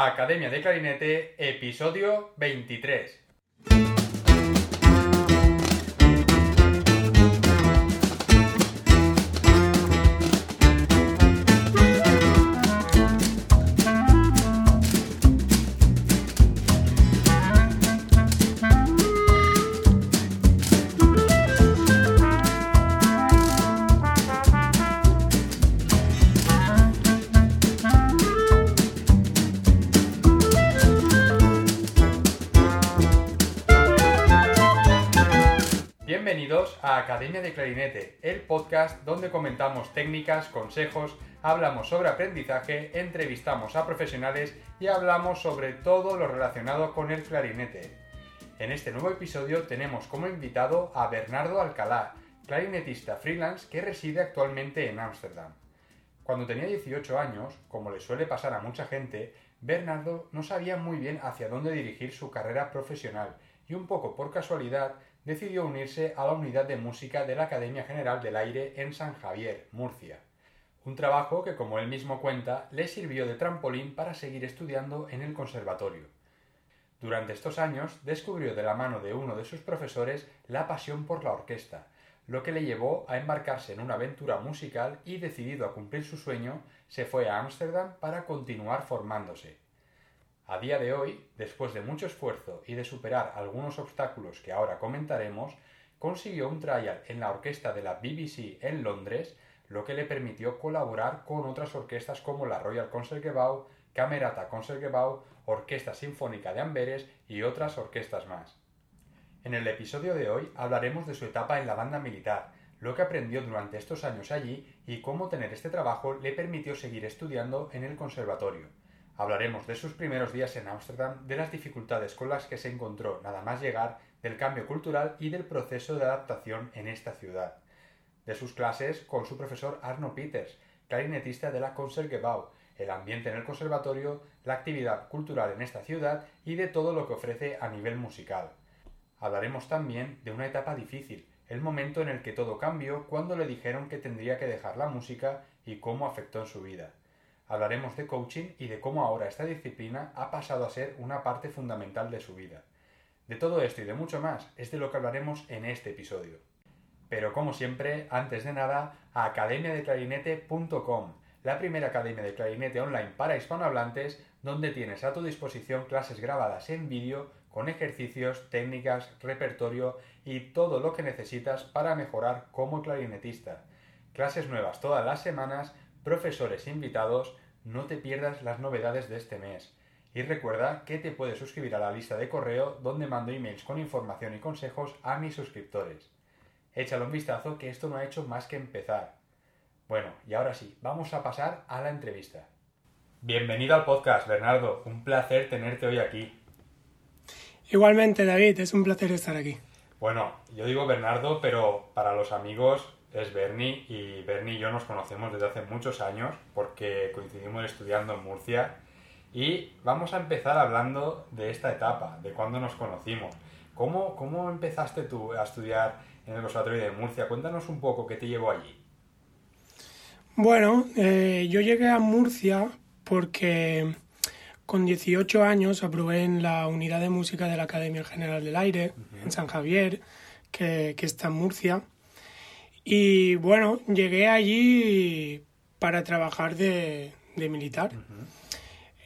Academia de Clarinete, episodio 23. Academia de Clarinete, el podcast donde comentamos técnicas, consejos, hablamos sobre aprendizaje, entrevistamos a profesionales y hablamos sobre todo lo relacionado con el clarinete. En este nuevo episodio tenemos como invitado a Bernardo Alcalá, clarinetista freelance que reside actualmente en Ámsterdam. Cuando tenía 18 años, como le suele pasar a mucha gente, Bernardo no sabía muy bien hacia dónde dirigir su carrera profesional y un poco por casualidad decidió unirse a la unidad de música de la Academia General del Aire en San Javier, Murcia. Un trabajo que, como él mismo cuenta, le sirvió de trampolín para seguir estudiando en el conservatorio. Durante estos años descubrió de la mano de uno de sus profesores la pasión por la orquesta, lo que le llevó a embarcarse en una aventura musical y, decidido a cumplir su sueño, se fue a Ámsterdam para continuar formándose. A día de hoy, después de mucho esfuerzo y de superar algunos obstáculos que ahora comentaremos, consiguió un trial en la orquesta de la BBC en Londres, lo que le permitió colaborar con otras orquestas como la Royal Concertgebouw, Camerata Concertgebouw, Orquesta Sinfónica de Amberes y otras orquestas más. En el episodio de hoy hablaremos de su etapa en la banda militar, lo que aprendió durante estos años allí y cómo tener este trabajo le permitió seguir estudiando en el conservatorio. Hablaremos de sus primeros días en Ámsterdam, de las dificultades con las que se encontró nada más llegar, del cambio cultural y del proceso de adaptación en esta ciudad. De sus clases con su profesor Arno Peters, clarinetista de la Concertgebouw, el ambiente en el conservatorio, la actividad cultural en esta ciudad y de todo lo que ofrece a nivel musical. Hablaremos también de una etapa difícil, el momento en el que todo cambió cuando le dijeron que tendría que dejar la música y cómo afectó en su vida hablaremos de coaching y de cómo ahora esta disciplina ha pasado a ser una parte fundamental de su vida. De todo esto y de mucho más es de lo que hablaremos en este episodio. Pero como siempre, antes de nada, a academiadeclarinete.com, la primera academia de clarinete online para hispanohablantes, donde tienes a tu disposición clases grabadas en vídeo con ejercicios, técnicas, repertorio y todo lo que necesitas para mejorar como clarinetista. Clases nuevas todas las semanas profesores invitados, no te pierdas las novedades de este mes. Y recuerda que te puedes suscribir a la lista de correo donde mando emails con información y consejos a mis suscriptores. Échale un vistazo que esto no ha hecho más que empezar. Bueno, y ahora sí, vamos a pasar a la entrevista. Bienvenido al podcast, Bernardo. Un placer tenerte hoy aquí. Igualmente, David, es un placer estar aquí. Bueno, yo digo Bernardo, pero para los amigos es Bernie y Bernie y yo nos conocemos desde hace muchos años porque coincidimos estudiando en Murcia y vamos a empezar hablando de esta etapa, de cuando nos conocimos. ¿Cómo, cómo empezaste tú a estudiar en el Conservatorio de Murcia? Cuéntanos un poco qué te llevó allí. Bueno, eh, yo llegué a Murcia porque con 18 años aprobé en la unidad de música de la Academia General del Aire, en San Javier, que, que está en Murcia. Y bueno, llegué allí para trabajar de, militar.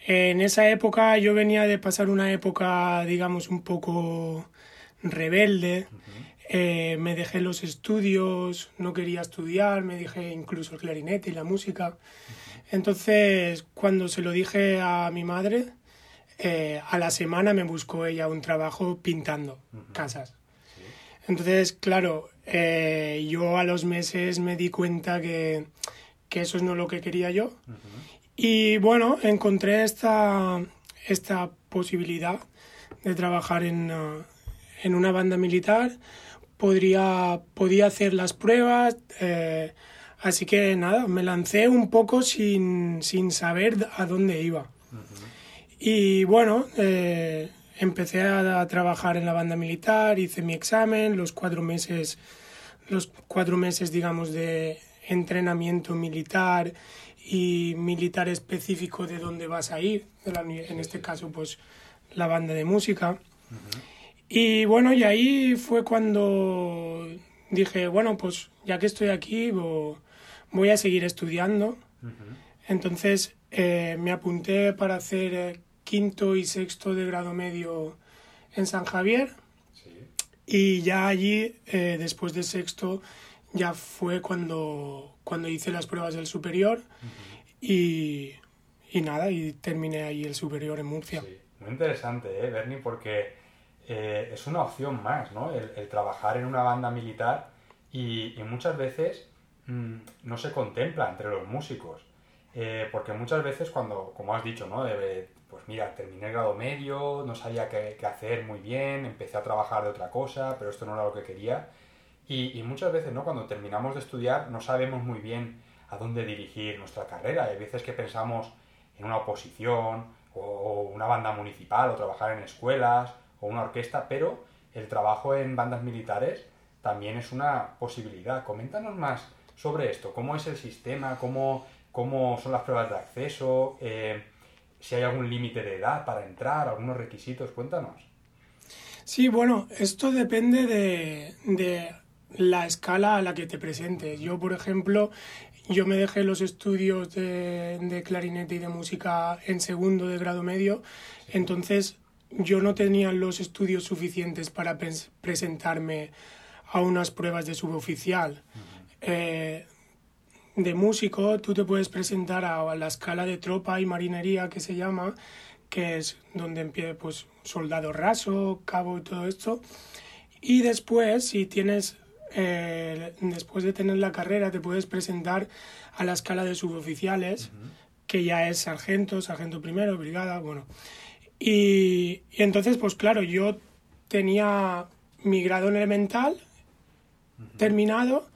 En esa época yo venía de pasar una época, digamos, un poco rebelde. Eh, me dejé los estudios, no quería estudiar, me dejé incluso el clarinete y la música. Entonces, cuando se lo dije a mi madre, eh, a la semana me buscó ella un trabajo pintando casas. Entonces, claro, eh, yo a los meses me di cuenta que, eso es no lo que quería yo. Y bueno, encontré esta, esta posibilidad de trabajar en, uh, en una banda militar. Podría, podía hacer las pruebas. Eh, así que nada, me lancé un poco sin, sin saber a dónde iba. Y bueno, eh, empecé a, trabajar en la banda militar, hice mi examen, los cuatro meses, los cuatro meses digamos de entrenamiento militar y militar específico de dónde vas a ir, en este caso pues la banda de música. Y bueno, y ahí fue cuando dije, bueno, pues ya que estoy aquí, voy a seguir estudiando. Entonces eh, me apunté para hacer eh, quinto y sexto de grado medio en San Javier. Y ya allí, eh, después de sexto, ya fue cuando, cuando hice las pruebas del superior y, y, nada, y terminé ahí el superior en Murcia. Muy interesante, ¿eh, Bernie? Porque eh, es una opción más, ¿no? El, trabajar en una banda militar y, muchas veces mm, no se contempla entre los músicos. Eh, porque muchas veces cuando, como has dicho, ¿no? Pues mira, terminé el grado medio, no sabía qué, qué, hacer muy bien, empecé a trabajar de otra cosa, pero esto no era lo que quería. Y, y, muchas veces, ¿no? Cuando terminamos de estudiar no sabemos muy bien a dónde dirigir nuestra carrera. Hay veces que pensamos en una oposición o una banda municipal o trabajar en escuelas o una orquesta, pero el trabajo en bandas militares también es una posibilidad. Coméntanos más sobre esto, cómo es el sistema, cómo, cómo son las pruebas de acceso, eh, si hay algún límite de edad para entrar, algunos requisitos, cuéntanos. Sí, bueno, esto depende de, de la escala a la que te presentes. Yo, por ejemplo, yo me dejé los estudios de, de, clarinete y de música en segundo de grado medio, entonces yo no tenía los estudios suficientes para presentarme a unas pruebas de suboficial. Eh, de músico, tú te puedes presentar a, la escala de tropa y marinería que se llama, que es donde empieza pues soldado raso, cabo y todo esto. Y después, si tienes eh, después de tener la carrera te puedes presentar a la escala de suboficiales, que ya es sargento, sargento primero, brigada, bueno. Y, entonces, pues claro, yo tenía mi grado en elemental terminado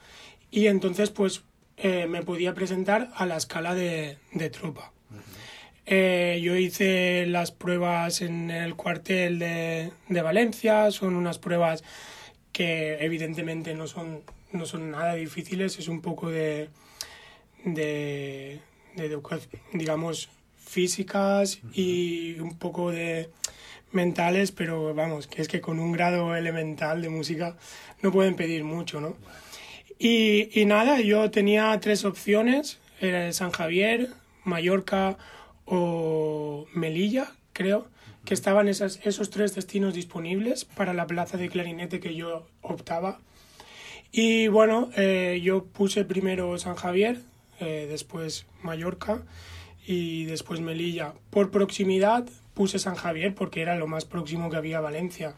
y entonces pues eh, me podía presentar a la escala de, de tropa. Eh, yo hice las pruebas en el cuartel de, de Valencia, son unas pruebas que evidentemente no son, no son nada difíciles, es un poco de, de, digamos, físicas y un poco de mentales, pero vamos, que es que con un grado elemental de música no pueden pedir mucho, ¿no? Y, y nada, yo tenía tres opciones, era San Javier, Mallorca o Melilla, creo que estaban esas, esos tres destinos disponibles para la plaza de clarinete que yo optaba. Y bueno, eh, yo puse primero San Javier, eh, después Mallorca y después Melilla. Por proximidad puse San Javier porque era lo más próximo que había a Valencia.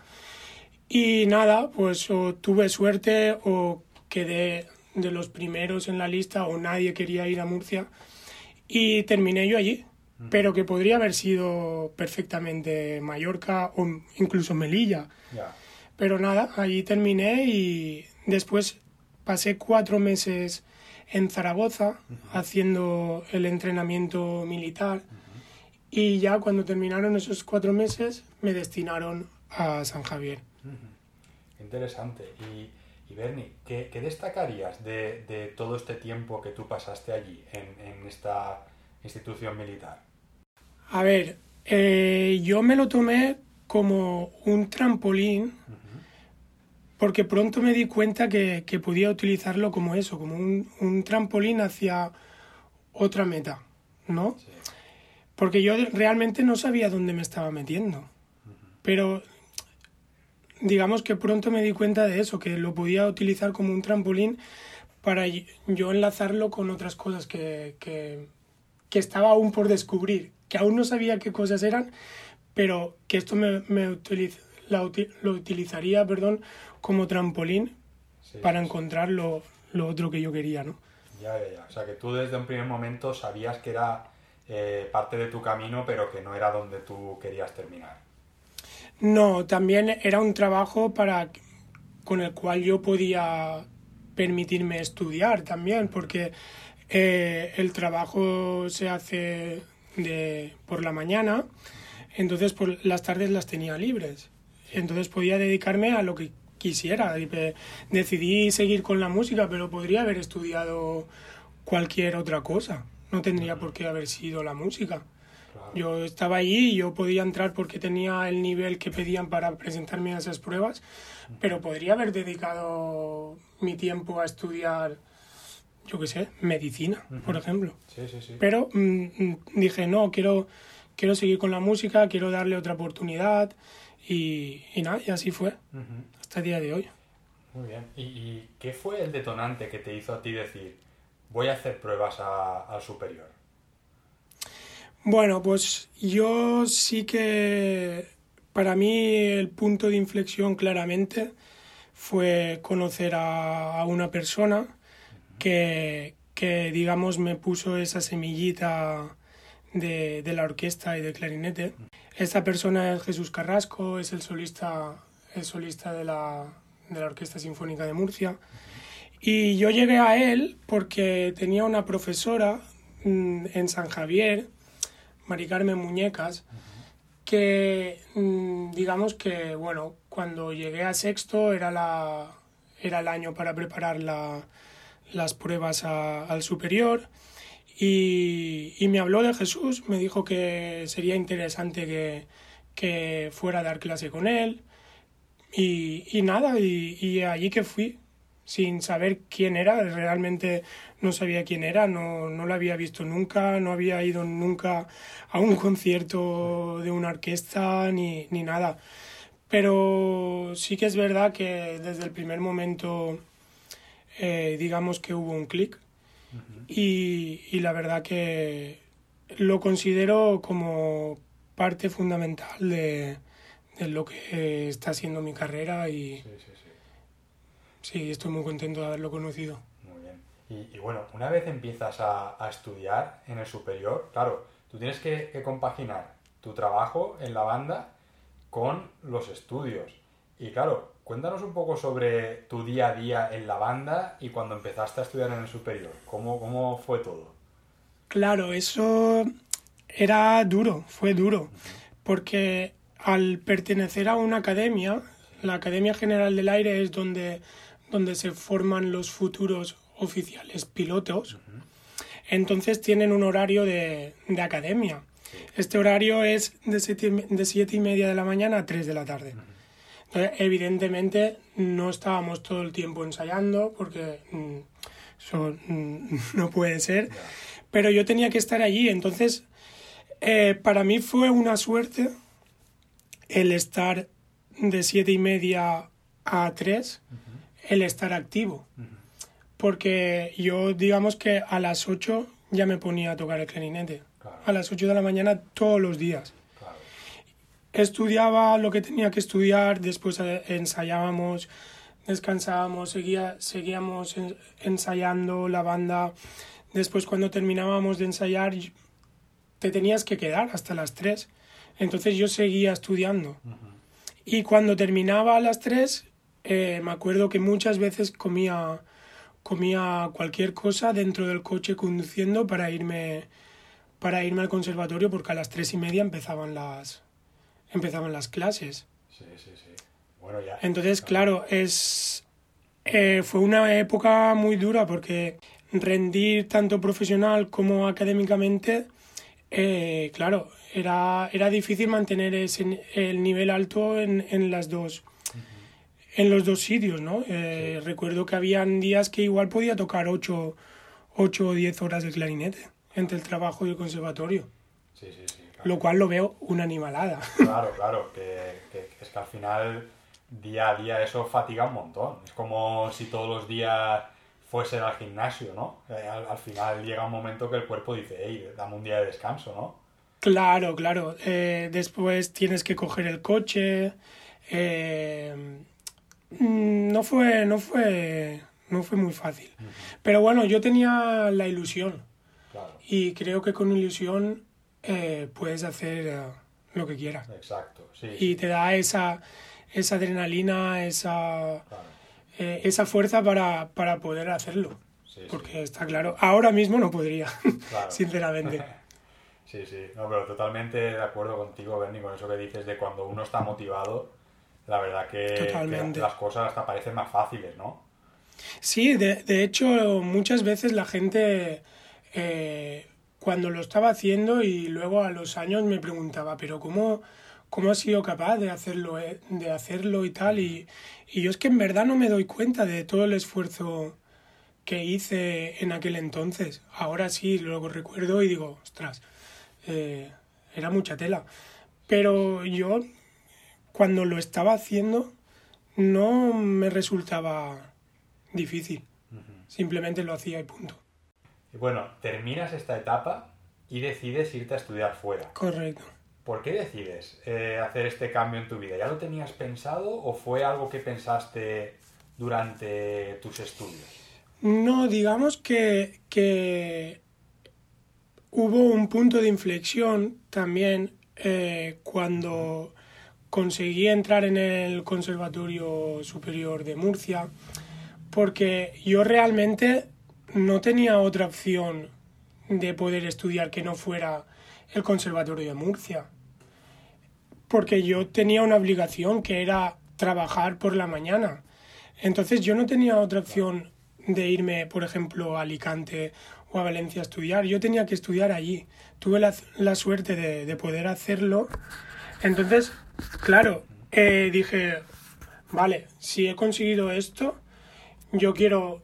Y nada, pues o tuve suerte o quedé de los primeros en la lista o nadie quería ir a Murcia y terminé yo allí pero que podría haber sido perfectamente Mallorca o incluso Melilla. Pero nada, allí terminé y después pasé cuatro meses en Zaragoza haciendo el entrenamiento militar y ya cuando terminaron esos cuatro meses me destinaron a San Javier. Interesante. Y, y Bernie, ¿qué, destacarías de, de, todo este tiempo que tú pasaste allí en, en esta institución militar? A ver, eh, yo me lo tomé como un trampolín porque pronto me di cuenta que, podía utilizarlo como eso, como un, trampolín hacia otra meta, ¿no? Porque yo realmente no sabía dónde me estaba metiendo. Pero digamos que pronto me di cuenta de eso, que lo podía utilizar como un trampolín para yo enlazarlo con otras cosas que, que, que estaba aún por descubrir que aún no sabía qué cosas eran, pero que esto me, me lo utilizaría perdón, como trampolín para encontrar lo, lo, otro que yo quería, ¿no? Ya, ya, ya. O sea, que tú desde un primer momento sabías que era eh, parte de tu camino, pero que no era donde tú querías terminar. No, también era un trabajo para con el cual yo podía permitirme estudiar también, porque eh, el trabajo se hace de, por la mañana, entonces por las tardes las tenía libres. Entonces podía dedicarme a lo que quisiera. Decidí seguir con la música, pero podría haber estudiado cualquier otra cosa. no tendría por qué haber sido la música. Yo estaba allí y yo podía entrar porque tenía el nivel que pedían para presentarme a esas pruebas, pero podría haber dedicado mi tiempo a estudiar, yo qué sé, medicina, por ejemplo. Sí, sí, sí. Pero mm, mm, dije, no, quiero, quiero seguir con la música, quiero darle otra oportunidad y, y nada, y así fue, hasta el día de hoy. Muy bien. ¿Y, ¿Y, qué fue el detonante que te hizo a ti decir, voy a hacer pruebas a, al superior? Bueno, pues yo sí que para mí el punto de inflexión claramente fue conocer a, a una persona que, que, digamos, me puso esa semillita de, de, la orquesta y de clarinete. Esta persona es Jesús Carrasco, es el solista, el solista de, la, de la Orquesta Sinfónica de Murcia. Y yo llegué a él porque tenía una profesora mmm, en San Javier, Mari Carmen Muñecas, que mmm, digamos que, bueno, cuando llegué a sexto era, la, era el año para preparar la, las pruebas al superior y, me habló de Jesús, me dijo que sería interesante que, que fuera a dar clase con él y, y nada, y, allí que fui sin saber quién era, realmente no sabía quién era, no, no lo había visto nunca, no había ido nunca a un concierto de una orquesta ni, ni nada. Pero sí que es verdad que desde el primer momento eh, digamos que hubo un clic uh -huh. y, y, la verdad que lo considero como parte fundamental de, de lo que está siendo mi carrera y sí, sí, sí. sí, estoy muy contento de haberlo conocido. Y, y bueno, una vez empiezas a, a, estudiar en el superior, claro, tú tienes que, que compaginar tu trabajo en la banda con los estudios. Y claro, Cuéntanos un poco sobre tu día a día en la banda y cuando empezaste a estudiar en el superior. ¿Cómo, cómo fue todo? Claro, eso era duro, fue duro, porque al pertenecer a una academia, la Academia General del Aire es donde, donde se forman los futuros oficiales pilotos, uh -huh. entonces tienen un horario de, de academia. Sí. Este horario es de siete, de siete y media de la mañana a 3 de la tarde. Uh -huh. Entonces, evidentemente no estábamos todo el tiempo ensayando porque mmm, eso mmm, no puede ser, pero yo tenía que estar allí. Entonces, eh, para mí fue una suerte el estar de siete y media a tres, uh -huh. el estar activo. Uh -huh. Porque yo, digamos que a las ocho ya me ponía a tocar el clarinete. Claro. A las ocho de la mañana todos los días estudiaba lo que tenía que estudiar, después eh, ensayábamos, descansábamos, seguía, seguíamos ensayando la banda. Después cuando terminábamos de ensayar te tenías que quedar hasta las 3. Entonces yo seguía estudiando. Uh -huh. Y cuando terminaba a las 3, eh, me acuerdo que muchas veces comía, comía cualquier cosa dentro del coche conduciendo para irme, para irme al conservatorio porque a las 3 y media empezaban las, empezaban las clases. Sí, sí, sí. Bueno, ya. Entonces, claro, es eh, fue una época muy dura porque rendir tanto profesional como académicamente, eh, claro, era, era difícil mantener ese, el nivel alto en, en las dos. En los dos sitios, ¿no? Eh, sí. Recuerdo que habían días que igual podía tocar 8 o 10 horas de clarinete entre el trabajo y el conservatorio. Sí, sí, sí. Claro. Lo cual lo veo una animalada. Claro, claro, que, que, es que al final día a día eso fatiga un montón. Es como si todos los días fuesen al gimnasio, ¿no? Eh, al, al, final llega un momento que el cuerpo dice, hey, dame un día de descanso, ¿no? Claro, claro. Eh, después tienes que coger el coche. Eh, no fue, no fue, no fue muy fácil. Uh -huh. Pero bueno, yo tenía la ilusión. Claro. Y creo que con ilusión eh, puedes hacer uh, lo que quieras. Exacto, sí. Y te da esa, esa adrenalina, esa, claro. eh, esa fuerza para, para poder hacerlo. Sí, Porque está claro, ahora mismo no podría, claro. sinceramente. sí, sí, no, pero totalmente de acuerdo contigo, Bernie, con eso que dices de cuando uno está motivado, la verdad que, que las cosas hasta parecen más fáciles, ¿no? Sí, de, de hecho, muchas veces la gente... Eh, cuando lo estaba haciendo y luego a los años me preguntaba, pero ¿cómo, cómo ha sido capaz de hacerlo, eh, de hacerlo y tal? Y, y yo es que en verdad no me doy cuenta de todo el esfuerzo que hice en aquel entonces. Ahora sí, luego recuerdo y digo, ostras, eh, era mucha tela. Pero yo, cuando lo estaba haciendo, no me resultaba difícil. Simplemente lo hacía y punto. Y bueno, terminas esta etapa y decides irte a estudiar fuera. Correcto. ¿Por qué decides eh, hacer este cambio en tu vida? ¿Ya lo tenías pensado o fue algo que pensaste durante tus estudios? No, digamos que, que hubo un punto de inflexión también eh, cuando conseguí entrar en el Conservatorio Superior de Murcia, porque yo realmente no tenía otra opción de poder estudiar que no fuera el Conservatorio de Murcia, porque yo tenía una obligación que era trabajar por la mañana. Entonces yo no tenía otra opción de irme, por ejemplo, a Alicante o a Valencia a estudiar. Yo tenía que estudiar allí. Tuve la, la suerte de, de, poder hacerlo. Entonces, claro, eh, dije, vale, si he conseguido esto, yo quiero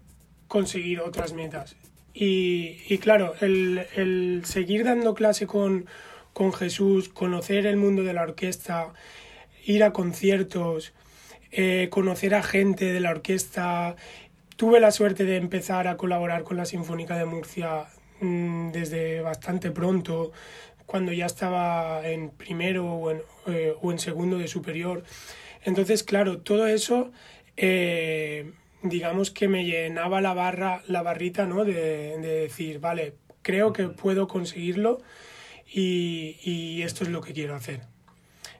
conseguir otras metas. Y, y claro, el, el, seguir dando clase con, con Jesús, conocer el mundo de la orquesta, ir a conciertos, eh, conocer a gente de la orquesta, Tuve la suerte de empezar a colaborar con la Sinfónica de Murcia mmm, desde bastante pronto, cuando ya estaba en primero o en, eh, o en segundo de superior. Entonces, claro, todo eso, eh, digamos que me llenaba la barra, la barrita, ¿no? De, de decir, vale, creo que puedo conseguirlo y, y esto es lo que quiero hacer.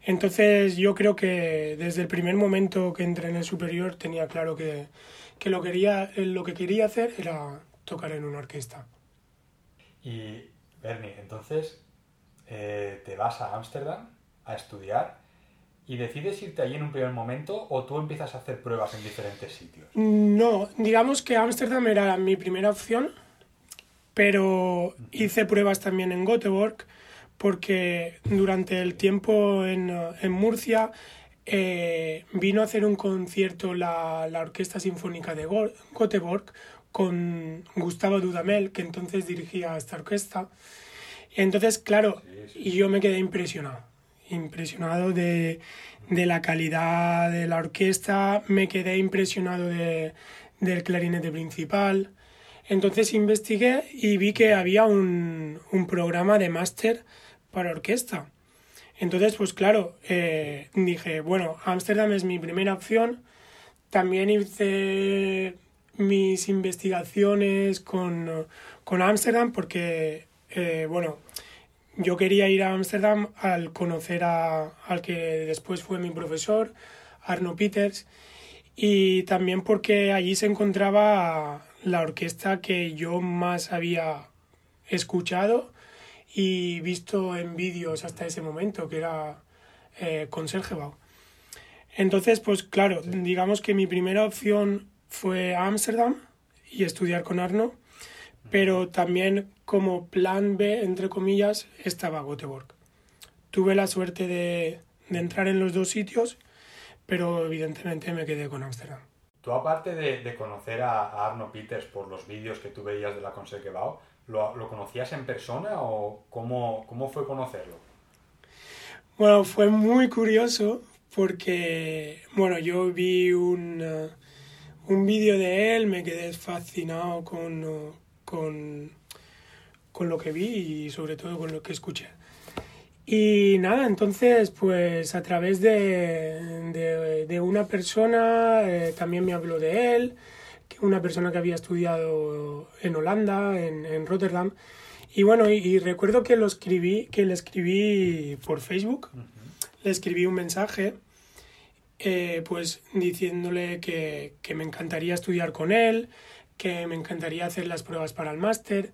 Entonces yo creo que desde el primer momento que entré en el superior tenía claro que, que lo, quería, lo que quería hacer era tocar en una orquesta. Y Bernie, entonces eh, te vas a Ámsterdam a estudiar y decides irte allí en un primer momento o tú empiezas a hacer pruebas en diferentes sitios? No, digamos que Ámsterdam era mi primera opción, pero hice pruebas también en Göteborg porque durante el tiempo en, en Murcia eh, vino a hacer un concierto la, la Orquesta Sinfónica de Göteborg con Gustavo Dudamel, que entonces dirigía esta orquesta. Entonces, claro, yo me quedé impresionado, impresionado de, de, la calidad de la orquesta, me quedé impresionado de, del clarinete principal. Entonces investigué y vi que había un, un programa de máster para orquesta. Entonces, pues claro, eh, dije, bueno, Ámsterdam es mi primera opción. También hice mis investigaciones con, con Ámsterdam porque, eh, bueno, yo quería ir a Ámsterdam al conocer a, al que después fue mi profesor, Arno Peters, y también porque allí se encontraba la orquesta que yo más había escuchado y visto en vídeos hasta ese momento, que era eh, Consergebau. Entonces, pues claro, digamos que mi primera opción fue Ámsterdam y estudiar con Arno, pero también como plan B, entre comillas, estaba Göteborg. Tuve la suerte de, de entrar en los dos sitios, pero evidentemente me quedé con Ámsterdam. Tú aparte de, de conocer a, a, Arno Peters por los vídeos que tú veías de la Concertgebouw, ¿lo, ¿lo, conocías en persona o cómo, cómo fue conocerlo? Bueno, fue muy curioso porque, bueno, yo vi un, uh, un vídeo de él, me quedé fascinado con, uh, con, con lo que vi y sobre todo con lo que escuché. Y nada, entonces, pues a través de, de, de una persona eh, también me habló de él, que una persona que había estudiado en Holanda, en, en Rotterdam. Y bueno, y, y, recuerdo que lo escribí, que le escribí por Facebook, uh -huh. le escribí un mensaje, eh, pues diciéndole que, que me encantaría estudiar con él, que me encantaría hacer las pruebas para el máster,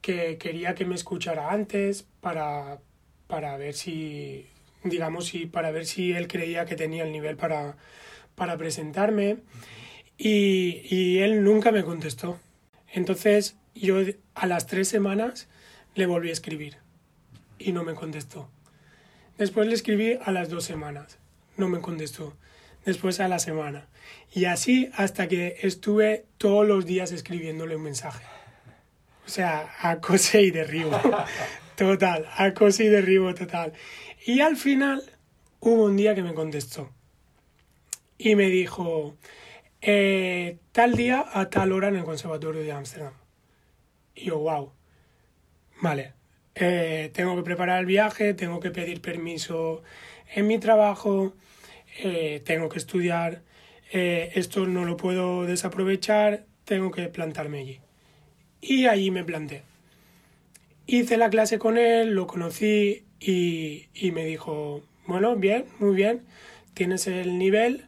que quería que me escuchara antes para, para ver si, digamos, si, para ver si él creía que tenía el nivel para, para presentarme. Y, y, él nunca me contestó. Entonces yo a las tres semanas le volví a escribir y no me contestó. Después le escribí a las dos semanas, no me contestó. Después a la semana. Y así hasta que estuve todos los días escribiéndole un mensaje. O sea, acose y derribo. Total, acose y derribo total. Y al final hubo un día que me contestó. Y me dijo, eh, tal día a tal hora en el Conservatorio de Ámsterdam. Y yo, wow. Vale, eh, tengo que preparar el viaje, tengo que pedir permiso en mi trabajo, eh, tengo que estudiar, esto no lo puedo desaprovechar, tengo que plantarme allí. Y allí me planté. Hice la clase con él, lo conocí y, y me dijo, bueno, bien, muy bien, tienes el nivel,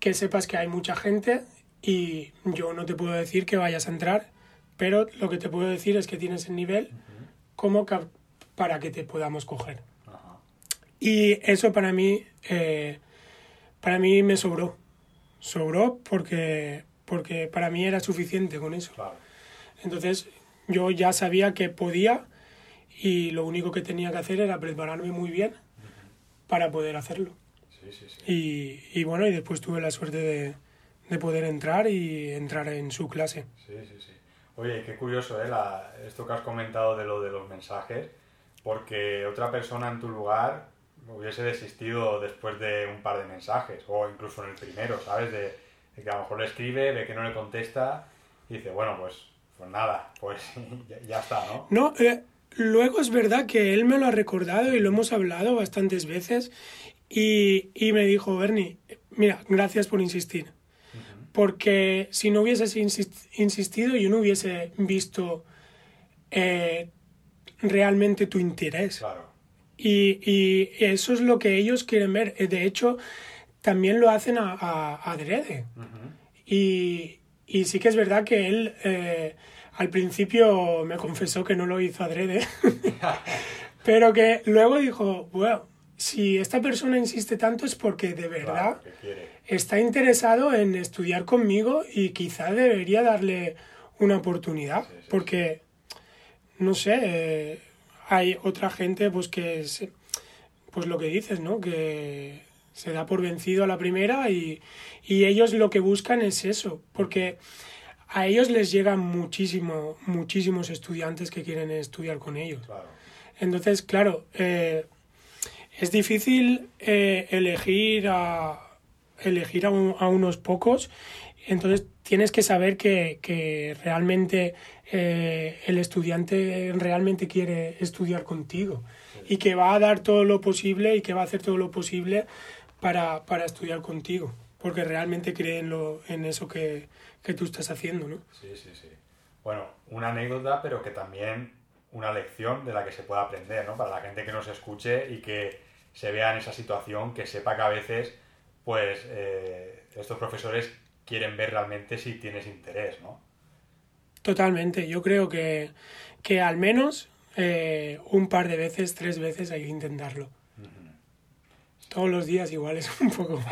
que sepas que hay mucha gente y yo no te puedo decir que vayas a entrar, pero lo que te puedo decir es que tienes el nivel como para que te podamos coger. Y eso para mí, eh, para mí me sobró. Sobró porque, porque para mí era suficiente con eso. Entonces yo ya sabía que podía y lo único que tenía que hacer era prepararme muy bien para poder hacerlo. Y, y, bueno, y después tuve la suerte de, de, poder entrar y entrar en su clase. Sí, sí, sí. Oye, qué curioso, ¿eh? La, esto que has comentado de lo de los mensajes, porque otra persona en tu lugar hubiese desistido después de un par de mensajes, o incluso en el primero, ¿sabes? De, que a lo mejor le escribe, ve que no le contesta y dice, bueno, pues, pues nada, pues ya, ya está, ¿no? No, eh, luego es verdad que él me lo ha recordado y lo hemos hablado bastantes veces y, y me dijo, Bernie, mira, gracias por insistir. Porque si no hubieses insistido, yo no hubiese visto eh, realmente tu interés. Claro. Y, y, eso es lo que ellos quieren ver. De hecho, también lo hacen a, a, adrede. y, y, sí que es verdad que él eh, al principio me confesó que no lo hizo adrede. pero que luego dijo, bueno, si esta persona insiste tanto es porque de verdad está interesado en estudiar conmigo y quizá debería darle una oportunidad, porque, no sé, eh, hay otra gente pues que, pues lo que dices, ¿no? Que se da por vencido a la primera y, y ellos lo que buscan es eso, porque a ellos les llegan muchísimo, muchísimos estudiantes que quieren estudiar con ellos. Entonces, claro, eh, es difícil eh, elegir a, elegir a, unos pocos, entonces tienes que saber que, realmente eh, el estudiante realmente quiere estudiar contigo y que va a dar todo lo posible y que va a hacer todo lo posible para, estudiar contigo, porque realmente cree en, lo, en eso que, que tú estás haciendo, ¿no? Sí, sí, sí. Bueno, una anécdota, pero que también una lección de la que se pueda aprender, ¿no? Para la gente que nos escuche y que se vea en esa situación, que sepa que a veces, pues, eh, estos profesores quieren ver realmente si tienes interés, ¿no? Totalmente. Yo creo que, que al menos eh, un par de veces, tres veces hay que intentarlo. Todos los días igual es un poco...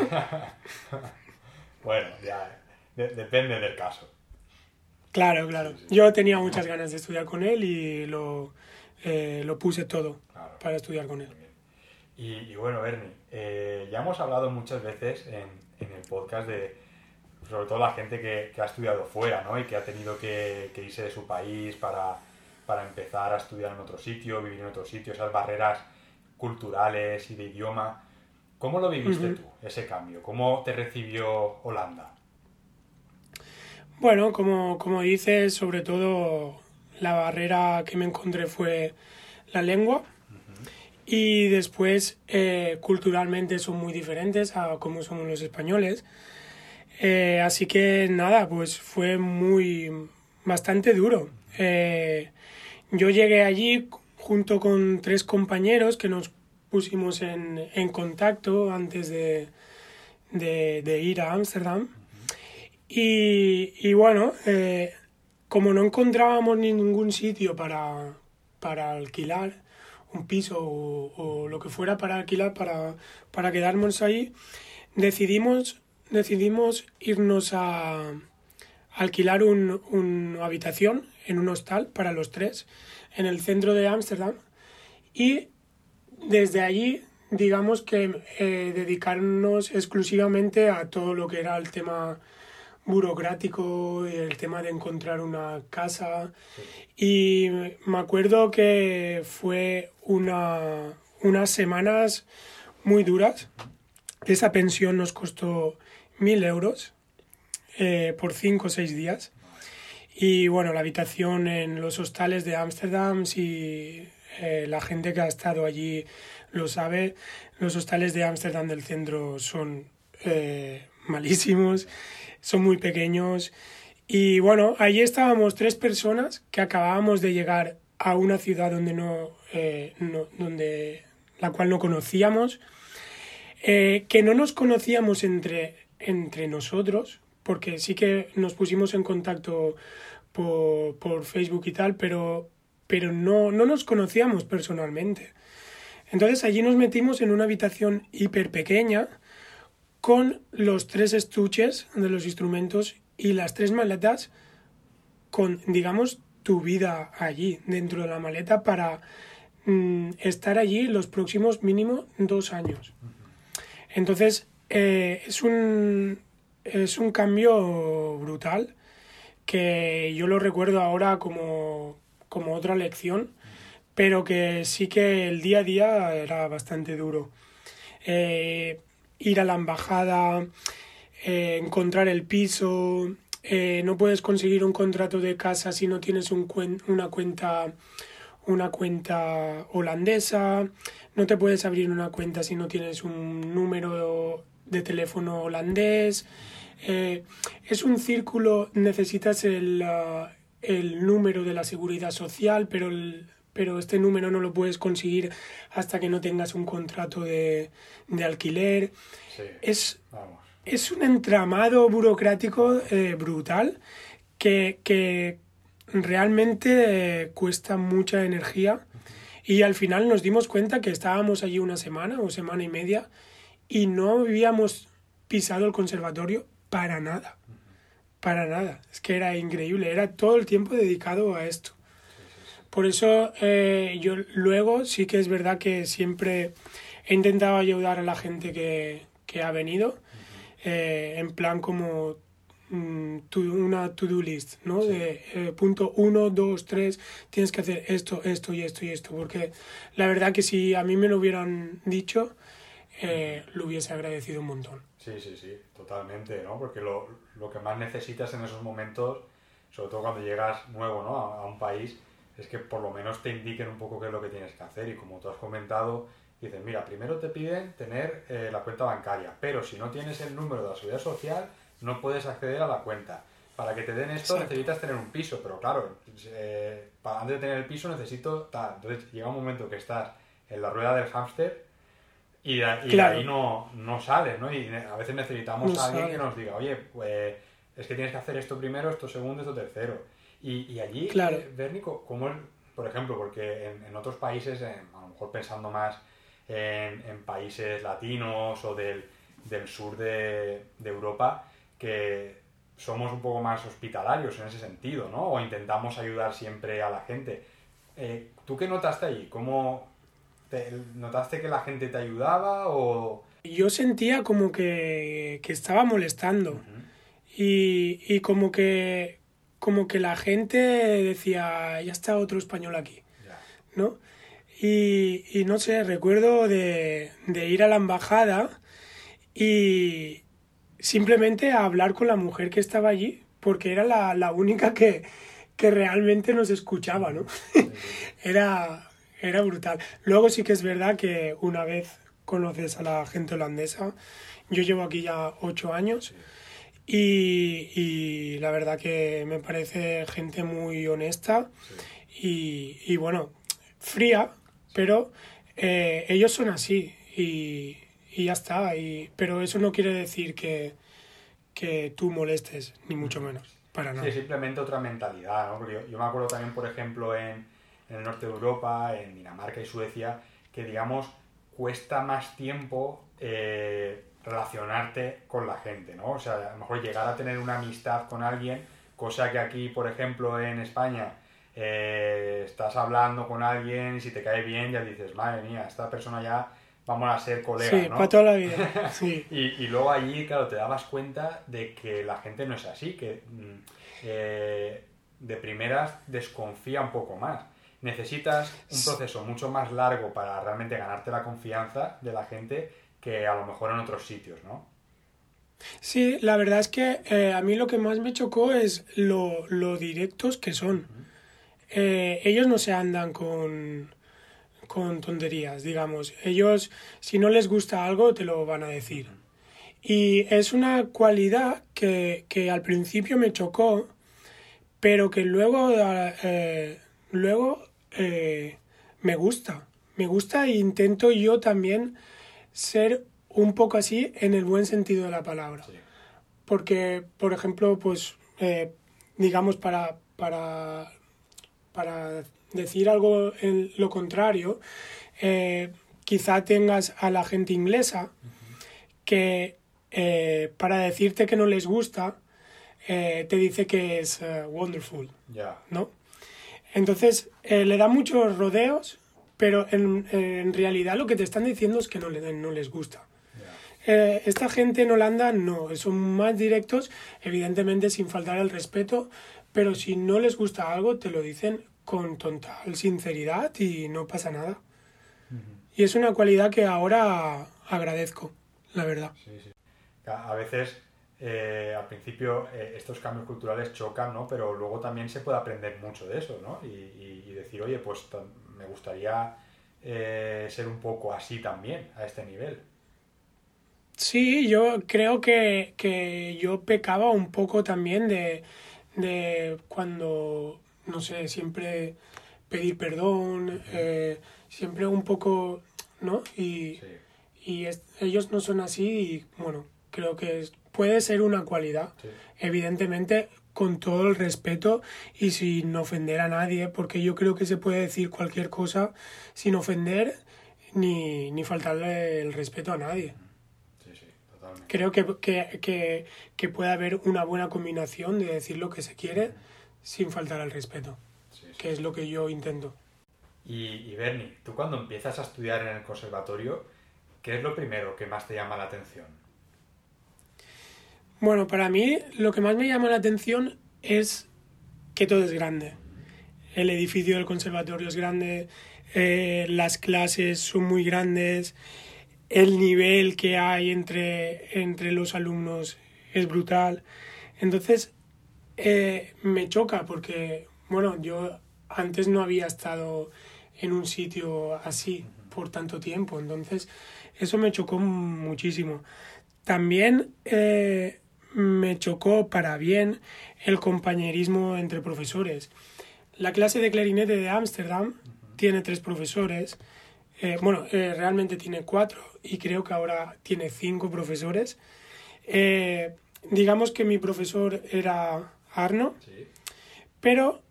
bueno, ya depende del caso. Claro, claro. Yo tenía muchas ganas de estudiar con él y lo, eh, lo puse todo para estudiar con él. Y, bueno, Bernie, eh, ya hemos hablado muchas veces en, en, el podcast de, sobre todo la gente que, que, ha estudiado fuera, ¿no? Y que ha tenido que, que irse de su país para, para, empezar a estudiar en otro sitio, vivir en otro sitio, esas barreras culturales y de idioma. ¿Cómo lo viviste tú, ese cambio? ¿Cómo te recibió Holanda? Bueno, como, como dices, sobre todo la barrera que me encontré fue la lengua. Y después, eh, culturalmente son muy diferentes a cómo somos los españoles. Eh, así que nada, pues fue muy, bastante duro. Eh, yo llegué allí junto con tres compañeros que nos pusimos en, en contacto antes de, de, ir a Ámsterdam. Y, bueno, eh, como no encontrábamos ningún sitio para, para alquilar, un piso o, lo que fuera para alquilar, para, para quedarnos ahí, decidimos, decidimos irnos a, alquilar una habitación en un hostal para los tres, en el centro de Ámsterdam. Y desde allí, digamos que eh, dedicarnos exclusivamente a todo lo que era el tema burocrático, el tema de encontrar una casa. Y me acuerdo que fue una, unas semanas muy duras. Esa pensión nos costó mil euros eh, por cinco o seis días. Y bueno, la habitación en los hostales de Ámsterdam, si eh, la gente que ha estado allí lo sabe, los hostales de Ámsterdam del centro son eh, malísimos, son muy pequeños. Y bueno, allí estábamos tres personas que acabábamos de llegar a una ciudad donde no, no donde la cual no conocíamos, que no nos conocíamos entre, entre nosotros, porque sí que nos pusimos en contacto por, por Facebook y tal, pero, pero no, no nos conocíamos personalmente. Entonces allí nos metimos en una habitación hiper pequeña con los tres estuches de los instrumentos y las tres maletas con, digamos, tu vida allí, dentro de la maleta, para mm, estar allí los próximos mínimo dos años. Entonces, eh, es un, es un cambio brutal que yo lo recuerdo ahora como, como otra lección, pero que sí que el día a día era bastante duro. Eh, ir a la embajada, eh, encontrar el piso, no puedes conseguir un contrato de casa si no tienes un una cuenta una cuenta holandesa, no te puedes abrir una cuenta si no tienes un número de teléfono holandés. Eh, es un círculo, necesitas el, uh, el, número de la seguridad social, pero, pero este número no lo puedes conseguir hasta que no tengas un contrato de, de alquiler. es, es un entramado burocrático eh, brutal que, que realmente eh, cuesta mucha energía. Y al final nos dimos cuenta que estábamos allí una semana o semana y media y no habíamos pisado el conservatorio para nada. Para nada. Es que era increíble. Era todo el tiempo dedicado a esto. Por eso eh, yo luego sí que es verdad que siempre he intentado ayudar a la gente que, que ha venido. Eh, en plan como mm, una to-do list, ¿no? De eh, punto uno, dos, tres, tienes que hacer esto, esto y esto y esto. Porque la verdad que si a mí me lo hubieran dicho, eh, lo hubiese agradecido un montón. Sí, sí, sí, totalmente, ¿no? Porque lo, lo, que más necesitas en esos momentos, sobre todo cuando llegas nuevo, ¿no? A, un país, es que por lo menos te indiquen un poco qué es lo que tienes que hacer. Y como tú has comentado, dicen, mira, primero te piden tener eh, la cuenta bancaria, pero si no tienes el número de la seguridad social, no puedes acceder a la cuenta. Para que te den esto necesitas tener un piso, pero claro, eh, para, antes de tener el piso necesito tal. Entonces llega un momento que estás en la rueda del hámster y de, ahí no, no sales, ¿no? Y a veces necesitamos a alguien que nos diga, oye, pues es que tienes que hacer esto primero, esto segundo, esto tercero. Y, y allí, claro. Eh, ¿cómo es, por ejemplo, porque en, en otros países, a lo mejor pensando más en, en países latinos o del, del sur de, de, Europa, que somos un poco más hospitalarios en ese sentido, ¿no? O intentamos ayudar siempre a la gente. Eh, ¿Tú qué notaste allí? ¿Cómo, ¿Notaste que la gente te ayudaba o...? Yo sentía como que, que estaba molestando y, y, como que como que la gente decía, ya está otro español aquí, ¿no? Y, y, no sé, recuerdo de, de ir a la embajada y simplemente a hablar con la mujer que estaba allí, porque era la, la única que, que realmente nos escuchaba, ¿no? era, era brutal. Luego sí que es verdad que una vez conoces a la gente holandesa, yo llevo aquí ya ocho años y, y la verdad que me parece gente muy honesta y, y, bueno, fría, pero eh, ellos son así y, y ya está. Y, pero eso no quiere decir que, que tú molestes, ni mucho menos, para nada. Sí, simplemente otra mentalidad, ¿no? Porque yo, yo me acuerdo también, por ejemplo, en en el norte de Europa, en Dinamarca y Suecia, que digamos cuesta más tiempo eh, relacionarte con la gente, ¿no? O sea, a lo mejor llegar a tener una amistad con alguien Cosa que aquí, por ejemplo, en España, eh, estás hablando con alguien y si te cae bien ya dices, madre mía, esta persona ya vamos a ser colegas, sí, para toda la vida, sí. y, y, luego allí, claro, te dabas cuenta de que la gente no es así, que mm, eh, de primeras desconfía un poco más. Necesitas un proceso mucho más largo para realmente ganarte la confianza de la gente que a lo mejor en otros sitios, ¿no? Sí, la verdad es que eh, a mí lo que más me chocó es lo, lo directos que son. Eh, ellos no se andan con, con tonterías, digamos. Ellos, si no les gusta algo, te lo van a decir. Y es una cualidad que, que al principio me chocó, pero que luego, eh, luego eh, me gusta. Me gusta e intento yo también ser un poco así en el buen sentido de la palabra. Porque, por ejemplo, pues, eh, digamos, para, para, para decir algo en lo contrario, eh, quizá tengas a la gente inglesa que para decirte que no les gusta, te dice que es wonderful, ¿no? Entonces, le da muchos rodeos, pero en, en, realidad lo que te están diciendo es que no, le, no les gusta. Eh, esta gente en Holanda no, son más directos, evidentemente sin faltar el respeto, pero si no les gusta algo te lo dicen con total sinceridad y no pasa nada. Y es una cualidad que ahora agradezco, la verdad. Sí, sí. A veces, eh, al principio, eh, estos cambios culturales chocan, ¿no? Pero luego también se puede aprender mucho de eso, ¿no? Y, y decir, oye, pues me gustaría ser un poco así también, a este nivel. Sí, yo creo que, que yo pecaba un poco también de, de cuando, no sé, siempre pedir perdón, eh, siempre un poco, ¿no? Y, y ellos no son así y bueno, creo que puede ser una cualidad, evidentemente con todo el respeto y sin ofender a nadie, porque yo creo que se puede decir cualquier cosa sin ofender ni, ni faltarle el respeto a nadie creo que, que, que, puede haber una buena combinación de decir lo que se quiere sin faltar al respeto, que es lo que yo intento. Y, y Bernie, tú cuando empiezas a estudiar en el conservatorio, ¿qué es lo primero que más te llama la atención? Bueno, para mí lo que más me llama la atención es que todo es grande. El edificio del conservatorio es grande, eh, las clases son muy grandes, el nivel que hay entre, entre los alumnos es brutal. Entonces, eh, me choca porque, bueno, yo antes no había estado en un sitio así por tanto tiempo, entonces eso me chocó muchísimo. También eh, me chocó para bien el compañerismo entre profesores. La clase de clarinete de Ámsterdam tiene tres profesores eh, bueno, eh, realmente tiene cuatro y creo que ahora tiene cinco profesores. Eh, digamos que mi profesor era Arno, pero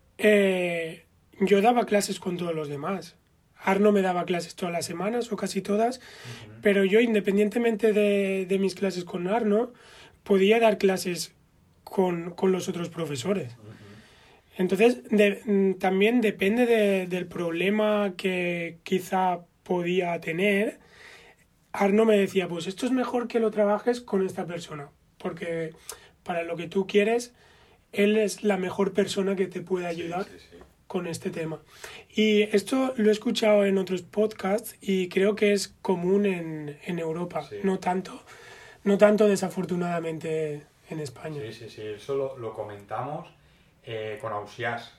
yo daba clases con todos los demás. Arno me daba clases todas las semanas o casi todas, pero yo independientemente de, mis clases con Arno, podía dar clases con, los otros profesores. Entonces, mm, también depende del problema que quizá podía tener, Arno me decía, pues esto es mejor que lo trabajes con esta persona, porque para lo que tú quieres, él es la mejor persona que te puede ayudar con este tema. Y esto lo he escuchado en otros podcasts y creo que es común en, en Europa, no tanto, no tanto desafortunadamente en España. Sí, sí, sí, eso lo, comentamos eh, con Ausias,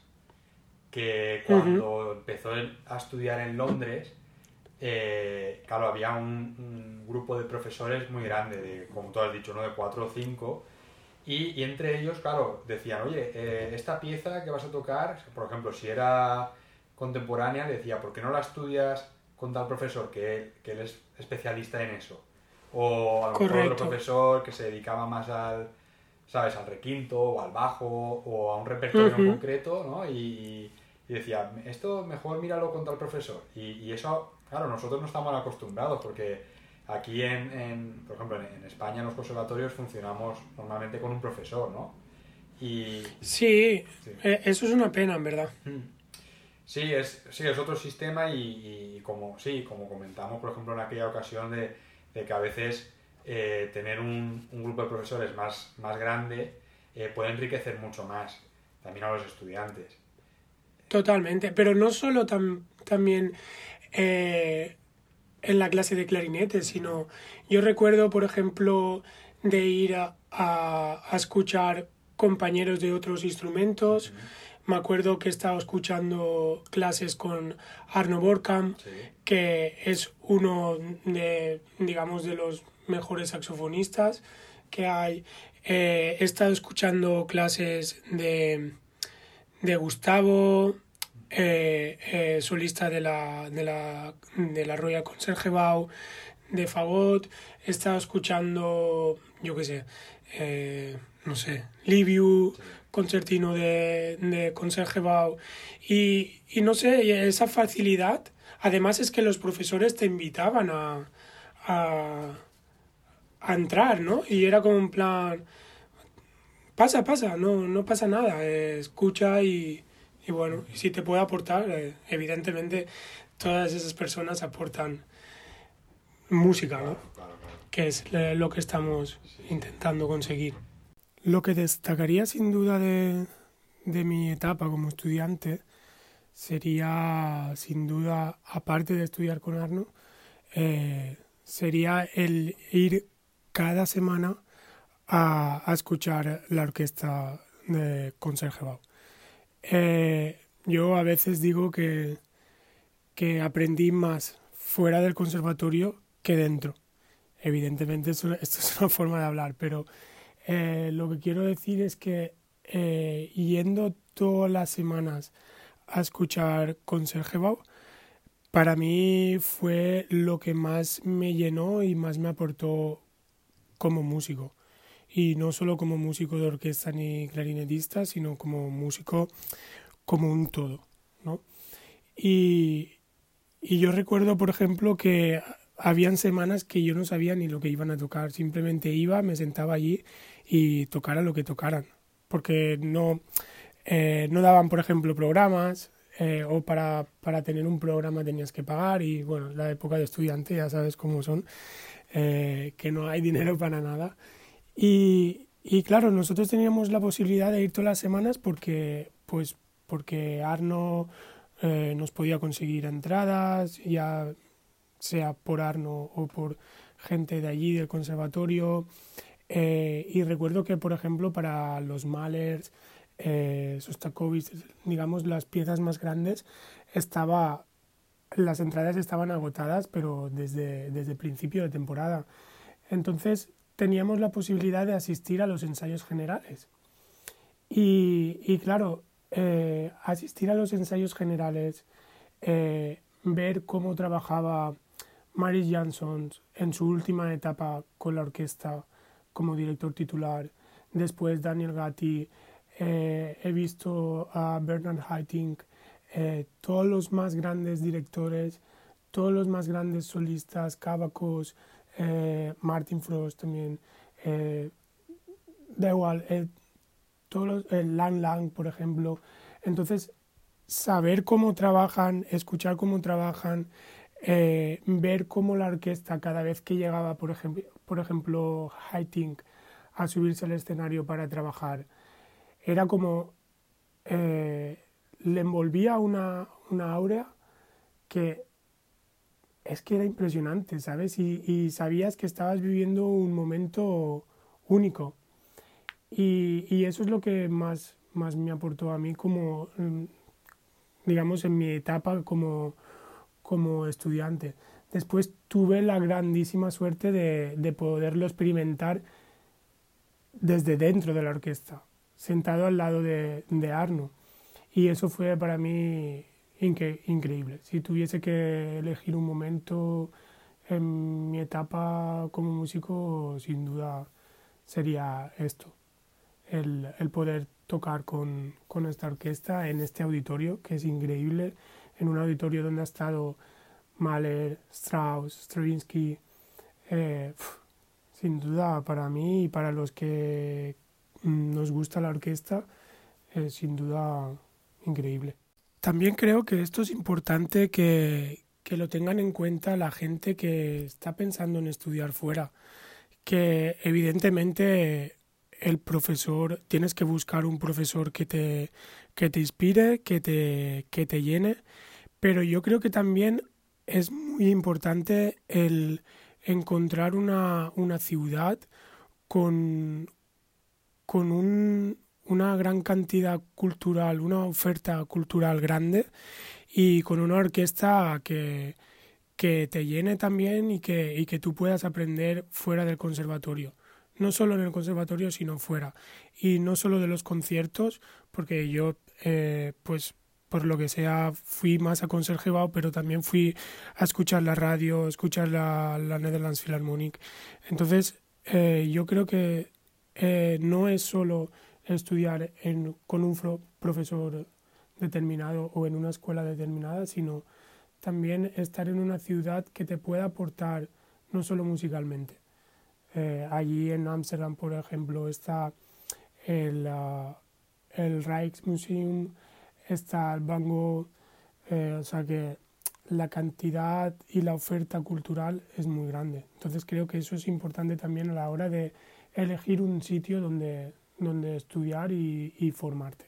que cuando empezó a estudiar en Londres, eh, claro, había un, grupo de profesores muy grande, de, como tú has dicho, ¿no? de cuatro o cinco, y, entre ellos, claro, decían, oye, eh, esta pieza que vas a tocar, por ejemplo, si era contemporánea, decía, ¿por qué no la estudias con tal profesor que, que él es especialista en eso? O a lo mejor otro profesor que se dedicaba más al, ¿sabes? Al requinto o al bajo o a un repertorio concreto, ¿no? Y, y, decía, esto mejor míralo con tal profesor. Y, y eso Claro, nosotros no estamos acostumbrados porque aquí, en, por ejemplo, en, España en los conservatorios funcionamos normalmente con un profesor, ¿no? Y, Sí, Sí. eh, eso es una pena, en verdad. Sí, es, sí, es otro sistema y, y como, sí, como comentamos, por ejemplo, en aquella ocasión de, de que a veces eh, tener un, un grupo de profesores más, más grande eh, puede enriquecer mucho más también a los estudiantes. Totalmente, pero no solo tam- también eh, en la clase de clarinete, sino yo recuerdo, por ejemplo, de ir a, a- a escuchar compañeros de otros instrumentos. Me acuerdo que estaba escuchando clases con Arno Borkamp, Sí, que es uno de, digamos, de los mejores saxofonistas que hay. Eh, he estado escuchando clases de, de Gustavo, eh, eh, solista de la, de la, de la Royal Concertgebouw, de Fagot. He estado escuchando, yo qué sé, no sé, Liviu, concertino de, de Concertgebouw. Y, y no sé, esa facilidad. Además es que los profesores te invitaban a, a, a entrar, ¿no? Y era como en plan, pasa, pasa, no, no pasa nada, eh, escucha y, y bueno, si te puede aportar, eh, evidentemente todas esas personas aportan música, ¿no? claro, claro. Que es eh, lo que estamos intentando conseguir. Lo que destacaría sin duda de, de mi etapa como estudiante sería, sin duda, aparte de estudiar con Arno, eh, sería el ir cada semana a, a escuchar la orquesta de Concertgebouw. Eh, yo a veces digo que, que aprendí más fuera del conservatorio que dentro. Evidentemente esto es una forma de hablar, pero eh, lo que quiero decir es que eh, yendo todas las semanas a escuchar Concertgebouw, para mí fue lo que más me llenó y más me aportó como músico. Y no solo como músico de orquesta ni clarinetista, sino como músico como un todo, ¿no? Y, y yo recuerdo, por ejemplo, que habían semanas que yo no sabía ni lo que iban a tocar, simplemente iba, me sentaba allí y tocara lo que tocaran, porque no, eh, no daban, por ejemplo, programas, eh, o para, para tener un programa tenías que pagar. Y bueno, la época de estudiante ya sabes cómo son, eh, que no hay dinero para nada. Y, y claro, nosotros teníamos la posibilidad de ir todas las semanas porque, pues, porque Arno eh, nos podía conseguir entradas, ya sea por Arno o por gente de allí del conservatorio. Eh, y recuerdo que, por ejemplo, para los Mahlers, eh, Sostakovich, digamos, las piezas más grandes, estaba, las entradas estaban agotadas, pero desde, desde principio de temporada. Entonces teníamos la posibilidad de asistir a los ensayos generales. Y, y claro, eh, asistir a los ensayos generales, eh, ver cómo trabajaba Maris Jansson en su última etapa con la orquesta como director titular, después Daniel Gatti, eh, he visto a Bernard Haitink, eh, todos los más grandes directores, todos los más grandes solistas, Cavacos, eh, Martin Frost también, da igual, todos el Lang Lang, por ejemplo. Entonces, saber cómo trabajan, escuchar cómo trabajan, eh, ver cómo la orquesta cada vez que llegaba, por ejemplo, por Haitink, a subirse al escenario para trabajar, era como eh, le envolvía una, una aurea que es que era impresionante, ¿sabes? Y, y sabías que estabas viviendo un momento único. Y, y eso es lo que más, más me aportó a mí como, mm, digamos, en mi etapa como, como estudiante. Después tuve la grandísima suerte de, de poderlo experimentar desde dentro de la orquesta, sentado al lado de, de Arno. Y eso fue para mí incre- increíble. Si tuviese que elegir un momento en mi etapa como músico, sin duda sería esto, el, poder tocar con esta orquesta en este auditorio, que es increíble, en un auditorio donde ha estado Mahler, Strauss, Stravinsky, eh, pf, sin duda para mí y para los que nos gusta la orquesta, es sin duda increíble. También creo que esto es importante que, que lo tengan en cuenta la gente que está pensando en estudiar fuera, que evidentemente el profesor, tienes que buscar un profesor que te, que te inspire, que te, que te llene, pero yo creo que también es muy importante el encontrar una, una ciudad con, con un, una gran cantidad cultural, una oferta cultural grande y con una orquesta que, que te llene también y que, y que tú puedas aprender fuera del conservatorio. No solo en el conservatorio, sino fuera. Y no solo de los conciertos, porque yo, eh, pues, por lo que sea, fui más a Concertgebouw, pero también fui a escuchar la radio, escuchar la, la Netherlands Philharmonic. Entonces, eh, yo creo que eh, no es solo estudiar en, con un profesor determinado o en una escuela determinada, sino también estar en una ciudad que te pueda aportar no solo musicalmente. Eh, allí en Ámsterdam, por ejemplo, está el, uh, el Rijksmuseum, está el Bango, eh, o sea que la cantidad y la oferta cultural es muy grande. Entonces creo que eso es importante también a la hora de elegir un sitio donde, donde estudiar y, y formarte.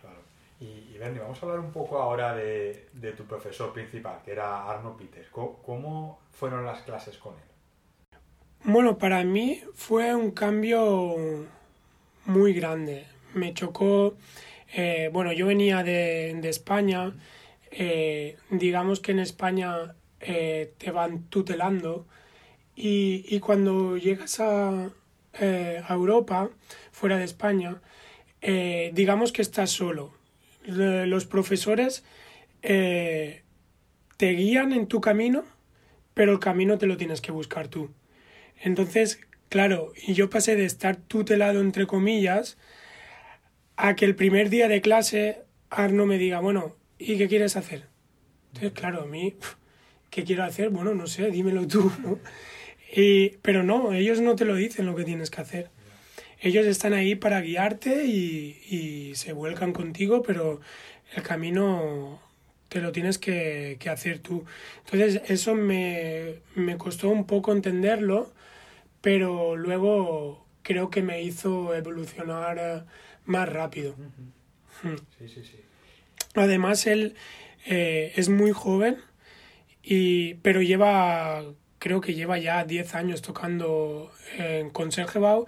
Claro. Y, y Bernie, vamos a hablar un poco ahora de, de, tu profesor principal, que era Arno Peters. ¿Cómo, ¿Cómo, fueron las clases con él? Bueno, para mí fue un cambio muy grande. Me chocó, eh, bueno, yo venía de, de España, eh, digamos que en España eh, te van tutelando y, y cuando llegas a, a Europa, fuera de España, digamos que estás solo. Los profesores te guían en tu camino, pero el camino te lo tienes que buscar tú. Entonces, claro, y yo pasé de estar tutelado, entre comillas, a que el primer día de clase Arno me diga, bueno, ¿y qué quieres hacer? Entonces, claro, a mí, ¿qué quiero hacer? Bueno, no sé, dímelo tú. Y, pero no, ellos no te lo dicen lo que tienes que hacer. Ellos están ahí para guiarte y, y se vuelcan contigo, pero el camino te lo tienes que, que hacer tú. Entonces eso me, me costó un poco entenderlo, pero luego creo que me hizo evolucionar más rápido. Sí, sí, sí. Además, él eh, es muy joven, y, pero lleva creo que lleva ya 10 años tocando en Consergebau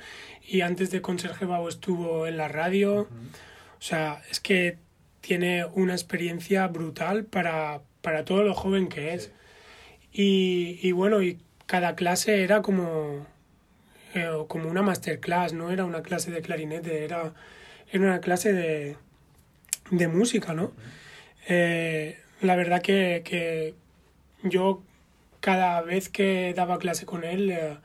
y antes de Consergebau estuvo en la radio. Uh -huh. O sea, es que tiene una experiencia brutal para, para todo lo joven que es. Sí. Y, y, bueno, y cada clase era como, eh, como una masterclass, no era una clase de clarinete, era, era una clase de, de música, ¿no? Eh, la verdad que, que yo cada vez que daba clase con él eh,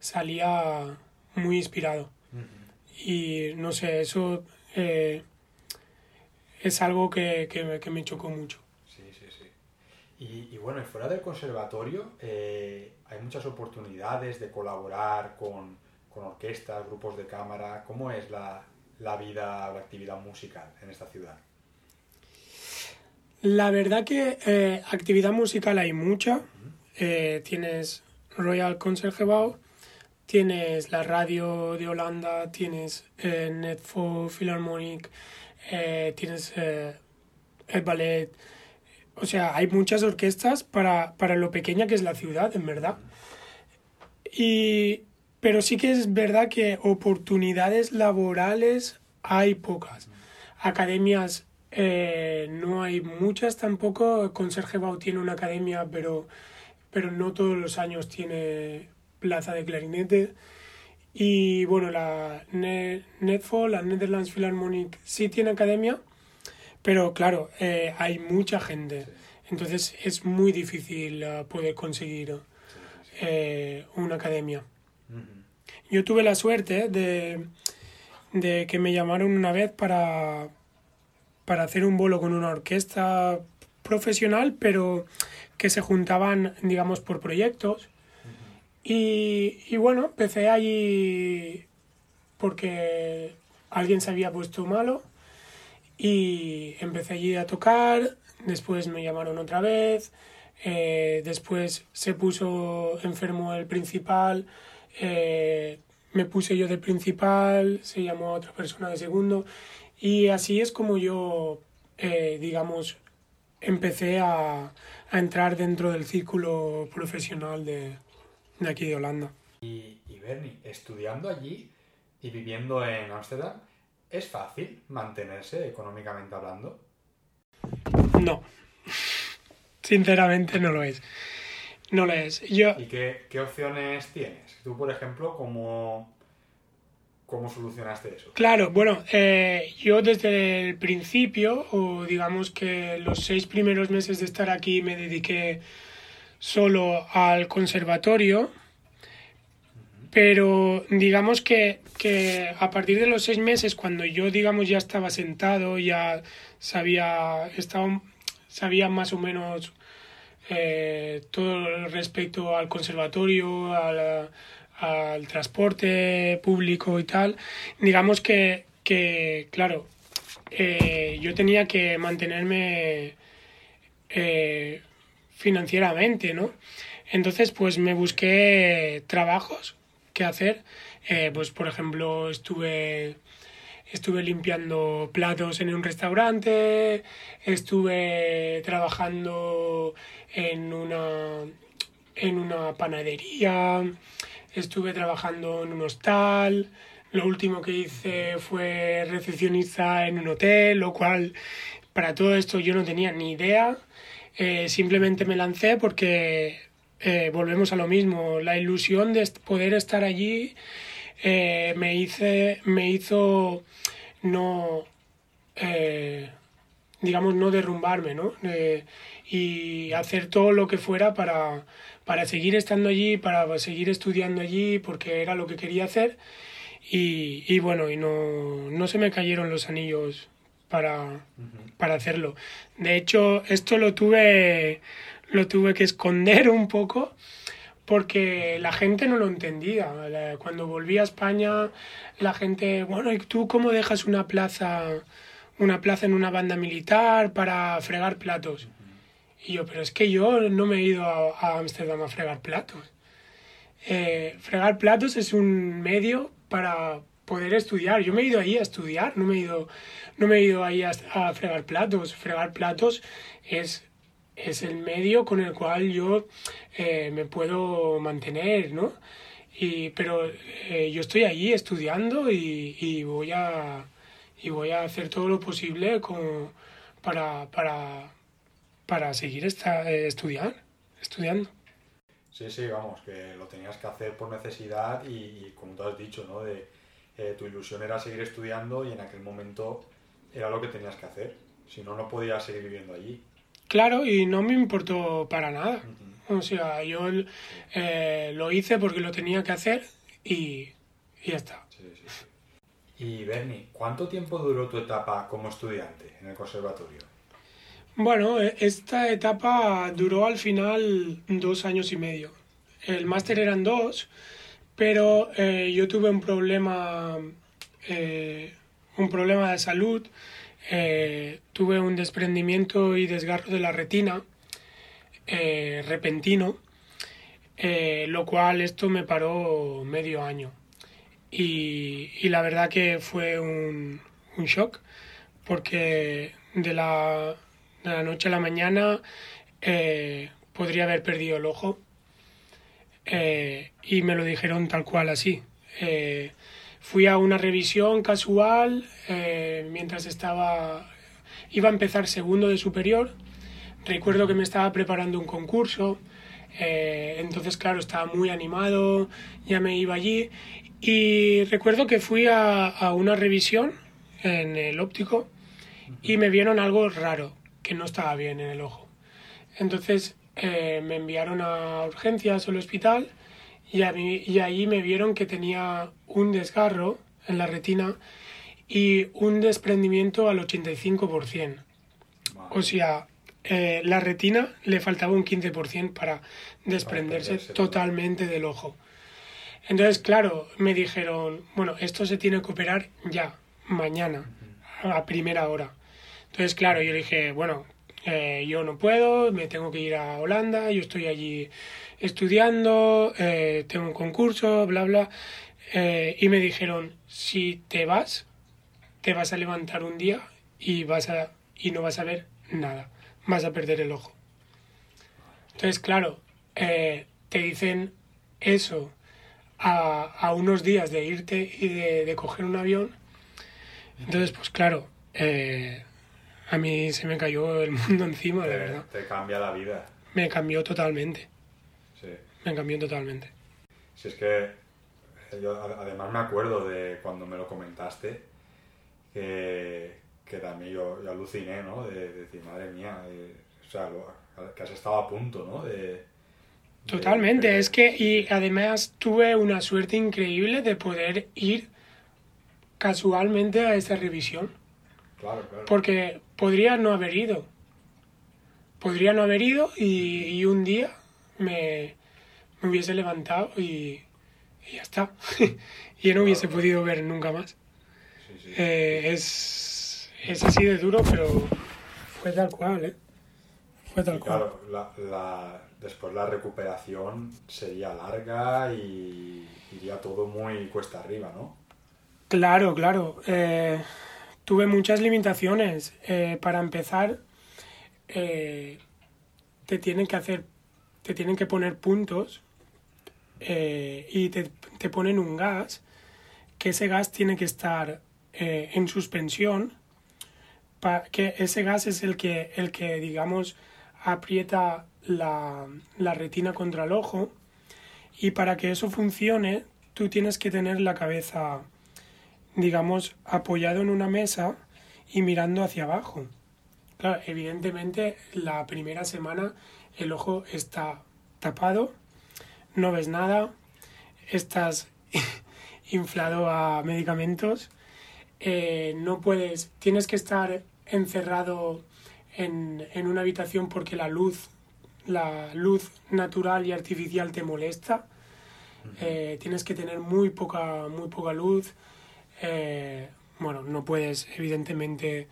salía muy inspirado. Uh -huh. Y no sé, eso eh, es algo que, que, que, me chocó mucho. Sí, sí, sí. Y, y bueno, fuera del conservatorio eh, hay muchas oportunidades de colaborar con, con, orquestas, grupos de cámara. ¿Cómo es la, la vida o la actividad musical en esta ciudad? La verdad que eh, actividad musical hay mucha. Uh -huh eh, tienes Royal Concertgebouw, tienes la radio de Holanda, tienes eh, Netfo Philharmonic, eh, tienes el ballet. O sea, hay muchas orquestas para, para lo pequeña que es la ciudad, en verdad. Y, pero sí que es verdad que oportunidades laborales hay pocas. Academias eh, no hay muchas tampoco. Consergebouw tiene una academia, pero pero no todos los años tiene plaza de clarinete. Y bueno, la Netfall, la Netherlands Philharmonic, sí tiene academia, pero claro, eh, hay mucha gente. Entonces es muy difícil uh, poder conseguir eh, una academia. Yo tuve la suerte de, de que me llamaron una vez para, para hacer un bolo con una orquesta profesional, pero que se juntaban, digamos, por proyectos. Y, y bueno, empecé allí porque alguien se había puesto malo y empecé allí a tocar, después me llamaron otra vez, eh, después se puso enfermo el principal, eh, me puse yo de principal, se llamó a otra persona de segundo y así es como yo, eh, digamos, empecé a, a, entrar dentro del círculo profesional de, de aquí de Holanda. Y, y Bernie, estudiando allí y viviendo en Ámsterdam, ¿es fácil mantenerse económicamente hablando? No, sinceramente no lo es. No lo es. Yo... ¿Y qué, qué opciones tienes? Tú, por ejemplo, ¿cómo, cómo solucionaste eso? Claro, bueno, eh, yo desde el principio, o digamos que los seis primeros meses de estar aquí me dediqué solo al conservatorio, pero digamos que, que a partir de los seis meses, cuando yo digamos ya estaba sentado, ya sabía, estaba, sabía más o menos eh, todo respecto al conservatorio, al, al, transporte público y tal, digamos que, que claro, eh, yo tenía que mantenerme eh, financieramente, ¿no? Entonces, pues me busqué trabajos que hacer. Pues, por ejemplo, estuve estuve limpiando platos en un restaurante, estuve trabajando en una, en una panadería, estuve trabajando en un hostal, lo último que hice fue recepcionista en un hotel, lo cual para todo esto yo no tenía ni idea, eh, simplemente me lancé porque eh, volvemos a lo mismo, la ilusión de poder estar allí eh, me, hice, me hizo no, digamos, no derrumbarme, ¿no? Y hacer todo lo que fuera para, para seguir estando allí, para seguir estudiando allí, porque era lo que quería hacer. Y, y bueno, y no, no se me cayeron los anillos para, para hacerlo. De hecho, esto lo tuve, lo tuve que esconder un poco porque la gente no lo entendía. Cuando volví a España, la gente, bueno, ¿y tú cómo dejas una plaza, una plaza en una banda militar para fregar platos? Y yo, pero es que yo no me he ido a Ámsterdam a, fregar platos. Eh, fregar platos es un medio para poder estudiar. Yo me he ido ahí a estudiar, no me he ido, no me he ido ahí a, a fregar platos. Fregar platos es es el medio con el cual yo eh, me puedo mantener, ¿no? Y, pero eh, yo estoy allí estudiando y, y, voy a, y voy a hacer todo lo posible con, para, para, para seguir esta, eh, estudiar, estudiando. Sí, sí, vamos, que lo tenías que hacer por necesidad y, y como tú has dicho, ¿no? De, tu ilusión era seguir estudiando y en aquel momento era lo que tenías que hacer. Si no, no podías seguir viviendo allí. Claro, y no me importó para nada. O sea, yo eh, lo hice porque lo tenía que hacer y, y ya está. Sí, sí, sí. Y Bernie, ¿cuánto tiempo duró tu etapa como estudiante en el conservatorio? Bueno, e, esta etapa duró al final dos años y medio. El máster eran dos, pero eh, yo tuve un problema, eh, un problema de salud eh, tuve un desprendimiento y desgarro de la retina repentino, lo cual esto me paró medio año. Y, la verdad que fue un shock, porque de la, de la, noche a la mañana podría haber perdido el ojo. y me lo dijeron tal cual así. Fui a una revisión casual eh, mientras estaba... Iba a empezar segundo de superior. Recuerdo que me estaba preparando un concurso. Eh, entonces, claro, estaba muy animado, ya me iba allí. Y recuerdo que fui a, a una revisión en el óptico y me vieron algo raro, que no estaba bien en el ojo. Entonces eh, me enviaron a urgencias al hospital y, a mí, y ahí me vieron que tenía un desgarro en la retina y un desprendimiento al 85%. O sea, eh, la retina le faltaba un 15% para desprenderse totalmente del ojo. Entonces, claro, me dijeron, bueno, esto se tiene que operar ya, mañana, a primera hora. Entonces, claro, yo dije, bueno, eh, yo no puedo, me tengo que ir a Holanda, yo estoy allí estudiando, eh, tengo un concurso, bla, bla. Eh, y me dijeron, si te vas, te vas a levantar un día y, vas a, y no vas a ver nada, vas a perder el ojo. Entonces, claro, te dicen eso a, a, unos días de irte y de, de coger un avión. Entonces, pues claro, eh, a mí se me cayó el mundo encima, te, de verdad. Te cambia la vida. Me cambió totalmente. Sí. Me cambió totalmente. Si es que yo además me acuerdo de cuando me lo comentaste, que, que también yo, yo, aluciné, ¿no? De, de decir, madre mía, eh, o sea, lo, que has estado a punto, ¿no? De, Totalmente, de, es que y además tuve una suerte increíble de poder ir casualmente a esa revisión. Claro, claro. Porque podría no haber ido. Podría no haber ido y, y un día me, me, hubiese levantado y, y ya está. y no hubiese podido ver nunca más. Sí, sí. Eh, es, es así de duro, pero fue tal cual, ¿eh? Fue tal cual. Claro, la, la, después la recuperación sería larga y iría todo muy cuesta arriba, ¿no? Claro, claro. Eh, tuve muchas limitaciones. Eh, para empezar, eh, te tienen que hacer, te tienen que poner puntos eh, y te, te, ponen un gas, que ese gas tiene que estar en suspensión, pa, que ese gas es el que, el que digamos, aprieta la, la retina contra el ojo y para que eso funcione, tú tienes que tener la cabeza digamos, apoyado en una mesa y mirando hacia abajo. Claro, evidentemente la primera semana el ojo está tapado, no ves nada, estás inflado a medicamentos, eh, no puedes, tienes que estar encerrado en, en, una habitación porque la luz, la luz natural y artificial te molesta, eh, tienes que tener muy poca, muy poca luz, eh, bueno, no puedes evidentemente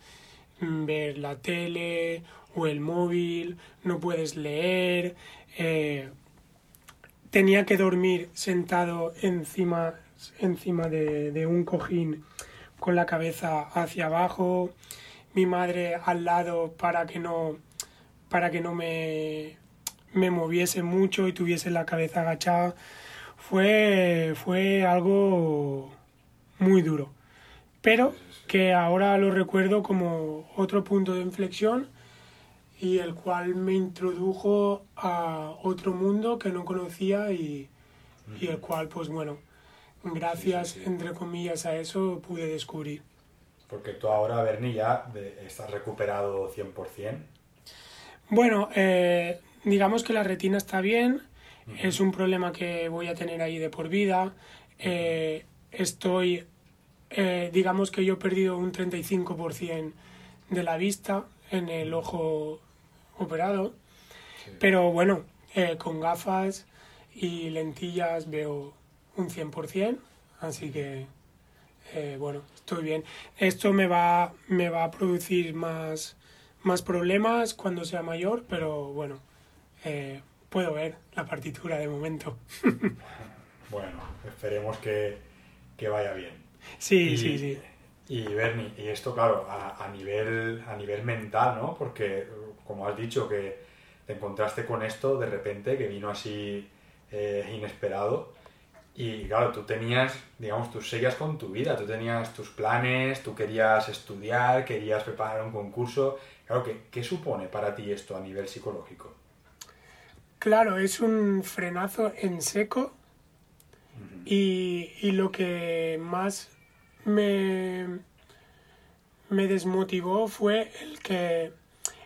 ver la tele o el móvil, no puedes leer. Eh, tenía que dormir sentado encima, encima de, de, un cojín con la cabeza hacia abajo, mi madre al lado para que no, para que no me, me moviese mucho y tuviese la cabeza agachada. Fue, fue algo muy duro. Pero que ahora lo recuerdo como otro punto de inflexión y el cual me introdujo a otro mundo que no conocía y, y el cual, pues bueno, gracias, sí, sí, sí. entre comillas, a eso pude descubrir. Porque tú ahora, Bernie, ya estás recuperado 100%. Bueno, eh, digamos que la retina está bien, uh -huh. es un problema que voy a tener ahí de por vida. Eh, estoy eh, digamos que yo he perdido un 35% de la vista en el ojo operado, sí. pero bueno, eh, con gafas y lentillas veo un 100%, así que eh, bueno, estoy bien. Esto me va, me va a producir más, más problemas cuando sea mayor, pero bueno, puedo ver la partitura de momento. bueno, esperemos que, que vaya bien. Sí, y, sí, sí. Y Bernie, y esto claro, a, a, nivel, a nivel mental, ¿no? Porque como has dicho que te encontraste con esto de repente, que vino así eh, inesperado, y claro, tú tenías, digamos, tú seguías con tu vida, tú tenías tus planes, tú querías estudiar, querías preparar un concurso. Claro, ¿qué, qué supone para ti esto a nivel psicológico? Claro, es un frenazo en seco. Y, y lo que más me, me desmotivó fue el que,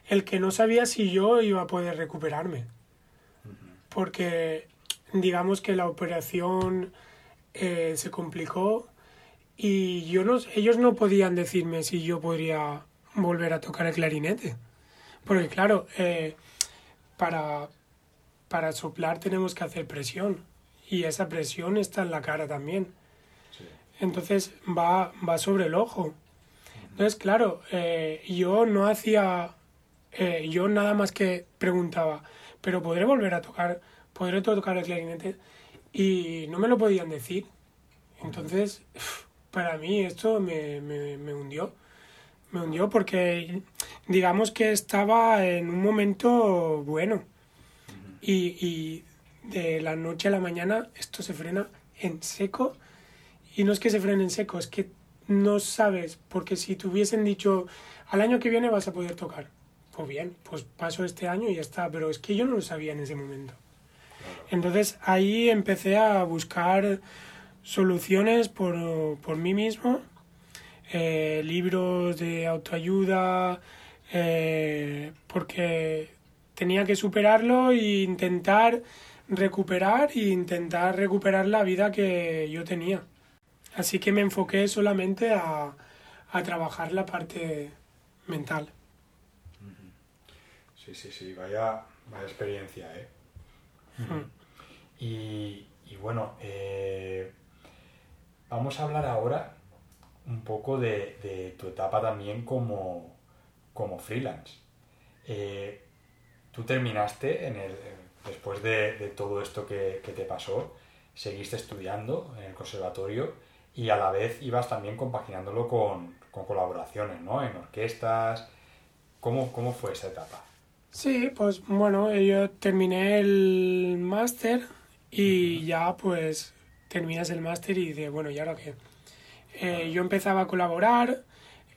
el que no sabía si yo iba a poder recuperarme. Porque digamos que la operación eh, se complicó y yo no, ellos no podían decirme si yo podría volver a tocar el clarinete. Porque claro, eh, para, para soplar tenemos que hacer presión y esa presión está en la cara también. entonces va, va sobre el ojo. Entonces, claro, eh, yo no hacía, eh, yo nada más que preguntaba, pero ¿podré volver a tocar? ¿Podré tocar el clarinete? Y no me lo podían decir. Entonces, para mí esto me, me, me hundió. Me hundió porque digamos que estaba en un momento bueno. Y, y de la noche a la mañana esto se frena en seco. Y no es que se frene en seco, es que no sabes, porque si te hubiesen dicho al año que viene vas a poder tocar, pues bien, pues paso este año y ya está, pero es que yo no lo sabía en ese momento. Entonces ahí empecé a buscar soluciones por, por mí mismo, eh, libros de autoayuda, eh, porque tenía que superarlo e intentar recuperar e intentar recuperar la vida que yo tenía. Así que me enfoqué solamente a, a trabajar la parte mental. Sí, sí, sí, vaya, vaya experiencia, ¿eh? Y, y, bueno, eh, vamos a hablar ahora un poco de, de tu etapa también como, como freelance. Eh, tú terminaste en el, después de, de todo esto que, que, te pasó, seguiste estudiando en el conservatorio y a la vez ibas también compaginándolo con, con colaboraciones, ¿no? En orquestas. ¿Cómo, ¿Cómo fue esa etapa? Sí, pues bueno, yo terminé el máster y ya pues terminas el máster y dices, bueno, ¿y ahora qué? Eh, yo empezaba a colaborar,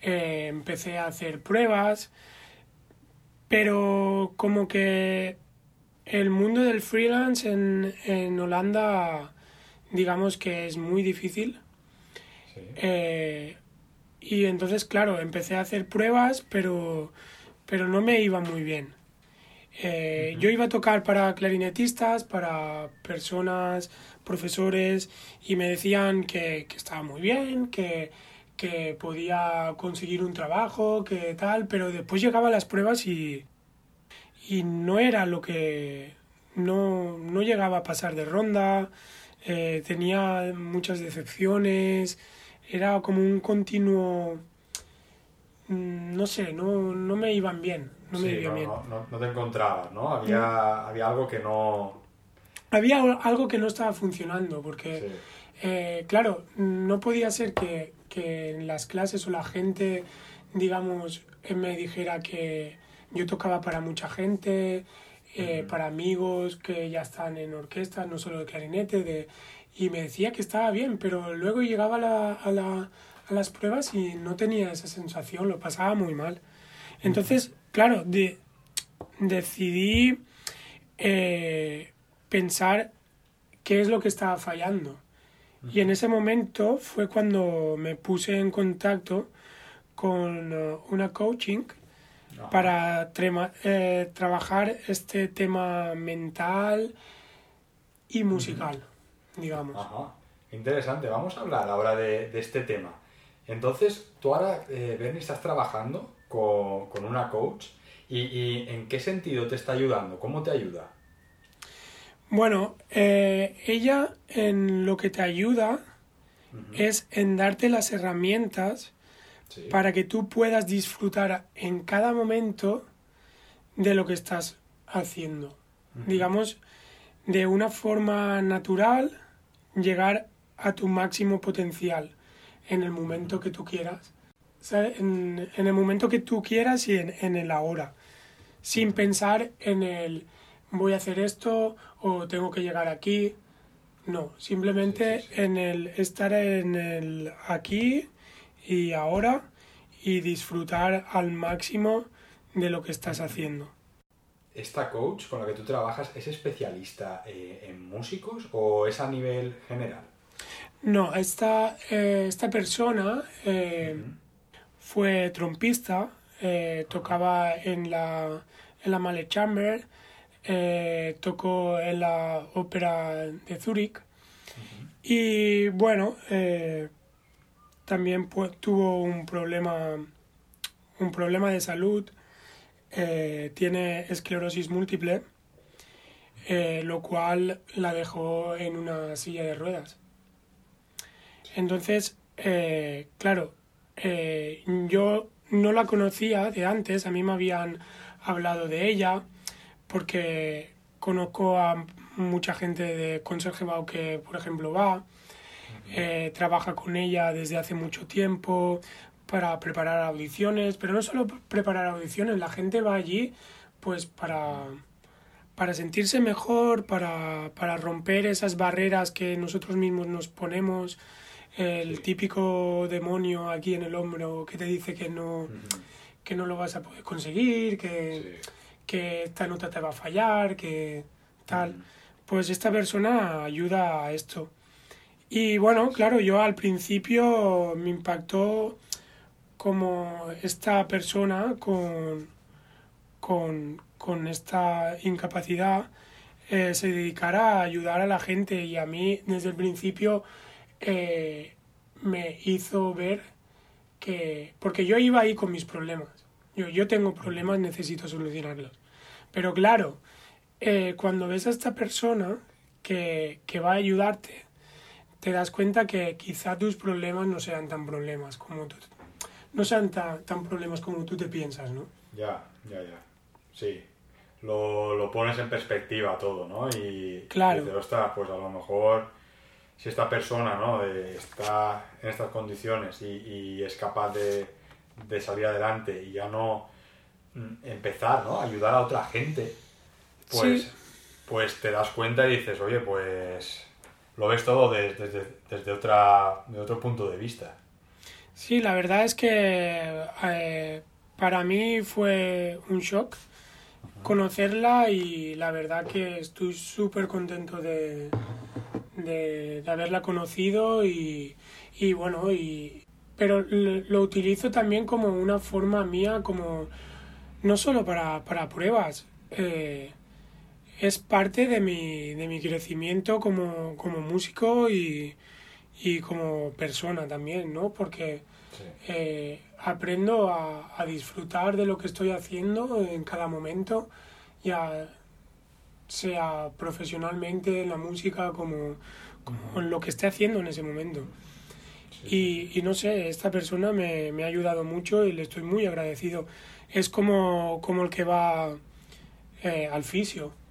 eh, empecé a hacer pruebas, pero como que el mundo del freelance en, en Holanda, digamos que es muy difícil. Sí. Eh, y entonces, claro, empecé a hacer pruebas, pero, pero no me iba muy bien. Eh, yo iba a tocar para clarinetistas, para personas, profesores, y me decían que, que estaba muy bien, que, que podía conseguir un trabajo, que tal, pero después llegaba a las pruebas y, y no era lo que... No, no llegaba a pasar de ronda, eh, tenía muchas decepciones, era como un continuo... No sé, no, no me iban bien, no me Sí, iban no, bien. no, te encontrabas, ¿no? Había, había algo que no... Había algo que no estaba funcionando, porque, Sí. eh, claro, no podía ser que, que en las clases o la gente, digamos, me dijera que yo tocaba para mucha gente, eh, para amigos que ya están en orquesta, no solo de clarinete, de, y me decía que estaba bien, pero luego llegaba a, la, a, la, a las pruebas y no tenía esa sensación, lo pasaba muy mal. Entonces, claro, de, decidí eh, pensar qué es lo que estaba fallando. Y en ese momento fue cuando me puse en contacto con eh, una coaching Para trema- eh, trabajar este tema mental y musical, digamos. Ajá. Interesante. Vamos a hablar ahora de, de este tema. Entonces, tú ahora, eh, Bernie, estás trabajando con, con una coach y, y ¿en qué sentido te está ayudando? ¿Cómo te ayuda? Bueno, eh, ella en lo que te ayuda es en darte las herramientas Sí. para que tú puedas disfrutar en cada momento de lo que estás haciendo. Digamos, de una forma natural, llegar a tu máximo potencial en el momento que tú quieras. En, en el momento que tú quieras y en, en el ahora. Sin pensar en el voy a hacer esto o tengo que llegar aquí. No, simplemente Sí, sí, sí. en el estar en el aquí y ahora y disfrutar al máximo de lo que estás haciendo. ¿Esta coach con la que tú trabajas es especialista eh, en músicos o es a nivel general? No, esta, eh, esta persona eh, fue trompista, tocaba en la, en la Mallet Chamber, tocó en la ópera de Zúrich y bueno, también tuvo un problema, un problema de salud, eh, tiene esclerosis múltiple, eh, lo cual la dejó en una silla de ruedas. Entonces, eh, claro, yo no la conocía de antes, a mí me habían hablado de ella, porque conozco a mucha gente de Conserje que, por ejemplo, va, eh, trabaja con ella desde hace mucho tiempo para preparar audiciones, pero no solo preparar audiciones, la gente va allí pues para, para sentirse mejor, para, para romper esas barreras que nosotros mismos nos ponemos, el típico demonio aquí en el hombro que te dice que no, que no lo vas a poder conseguir, que, que esta nota te va a fallar, que tal. Pues esta persona ayuda a esto. Y bueno, claro, yo al principio me impactó como esta persona con, con, esta incapacidad eh, se dedicara a ayudar a la gente y a mí desde el principio eh, me hizo ver que, porque yo iba ahí con mis problemas, yo, yo tengo problemas, necesito solucionarlos. Pero claro, eh, cuando ves a esta persona que, que va a ayudarte, te das cuenta que quizá tus problemas no sean tan problemas como tú, no sean tan, tan problemas como tú te piensas, ¿no? Ya, ya, ya. Sí. Lo, lo pones en perspectiva todo, ¿no? Y, claro. dices, pues a lo mejor si esta persona, ¿no? está en estas condiciones y, y es capaz de, de, salir adelante y ya no mm, empezar, ¿no? Ayudar a otra gente, pues, pues te das cuenta y dices, oye, pues lo ves todo desde, desde, otra, de otro punto de vista. Sí, la verdad es que eh, para mí fue un shock conocerla y la verdad que estoy súper contento de, de, haberla conocido y, y bueno, y, pero lo, utilizo también como una forma mía, como no solo para, para pruebas, eh, es parte de mi, de mi crecimiento como, como músico y, y como persona también, ¿no? Porque eh, aprendo a, a, disfrutar de lo que estoy haciendo en cada momento, ya sea profesionalmente en la música como, como en lo que esté haciendo en ese momento. Y, y, no sé, esta persona me, me, ha ayudado mucho y le estoy muy agradecido. Es como, como el que va eh, al fisio.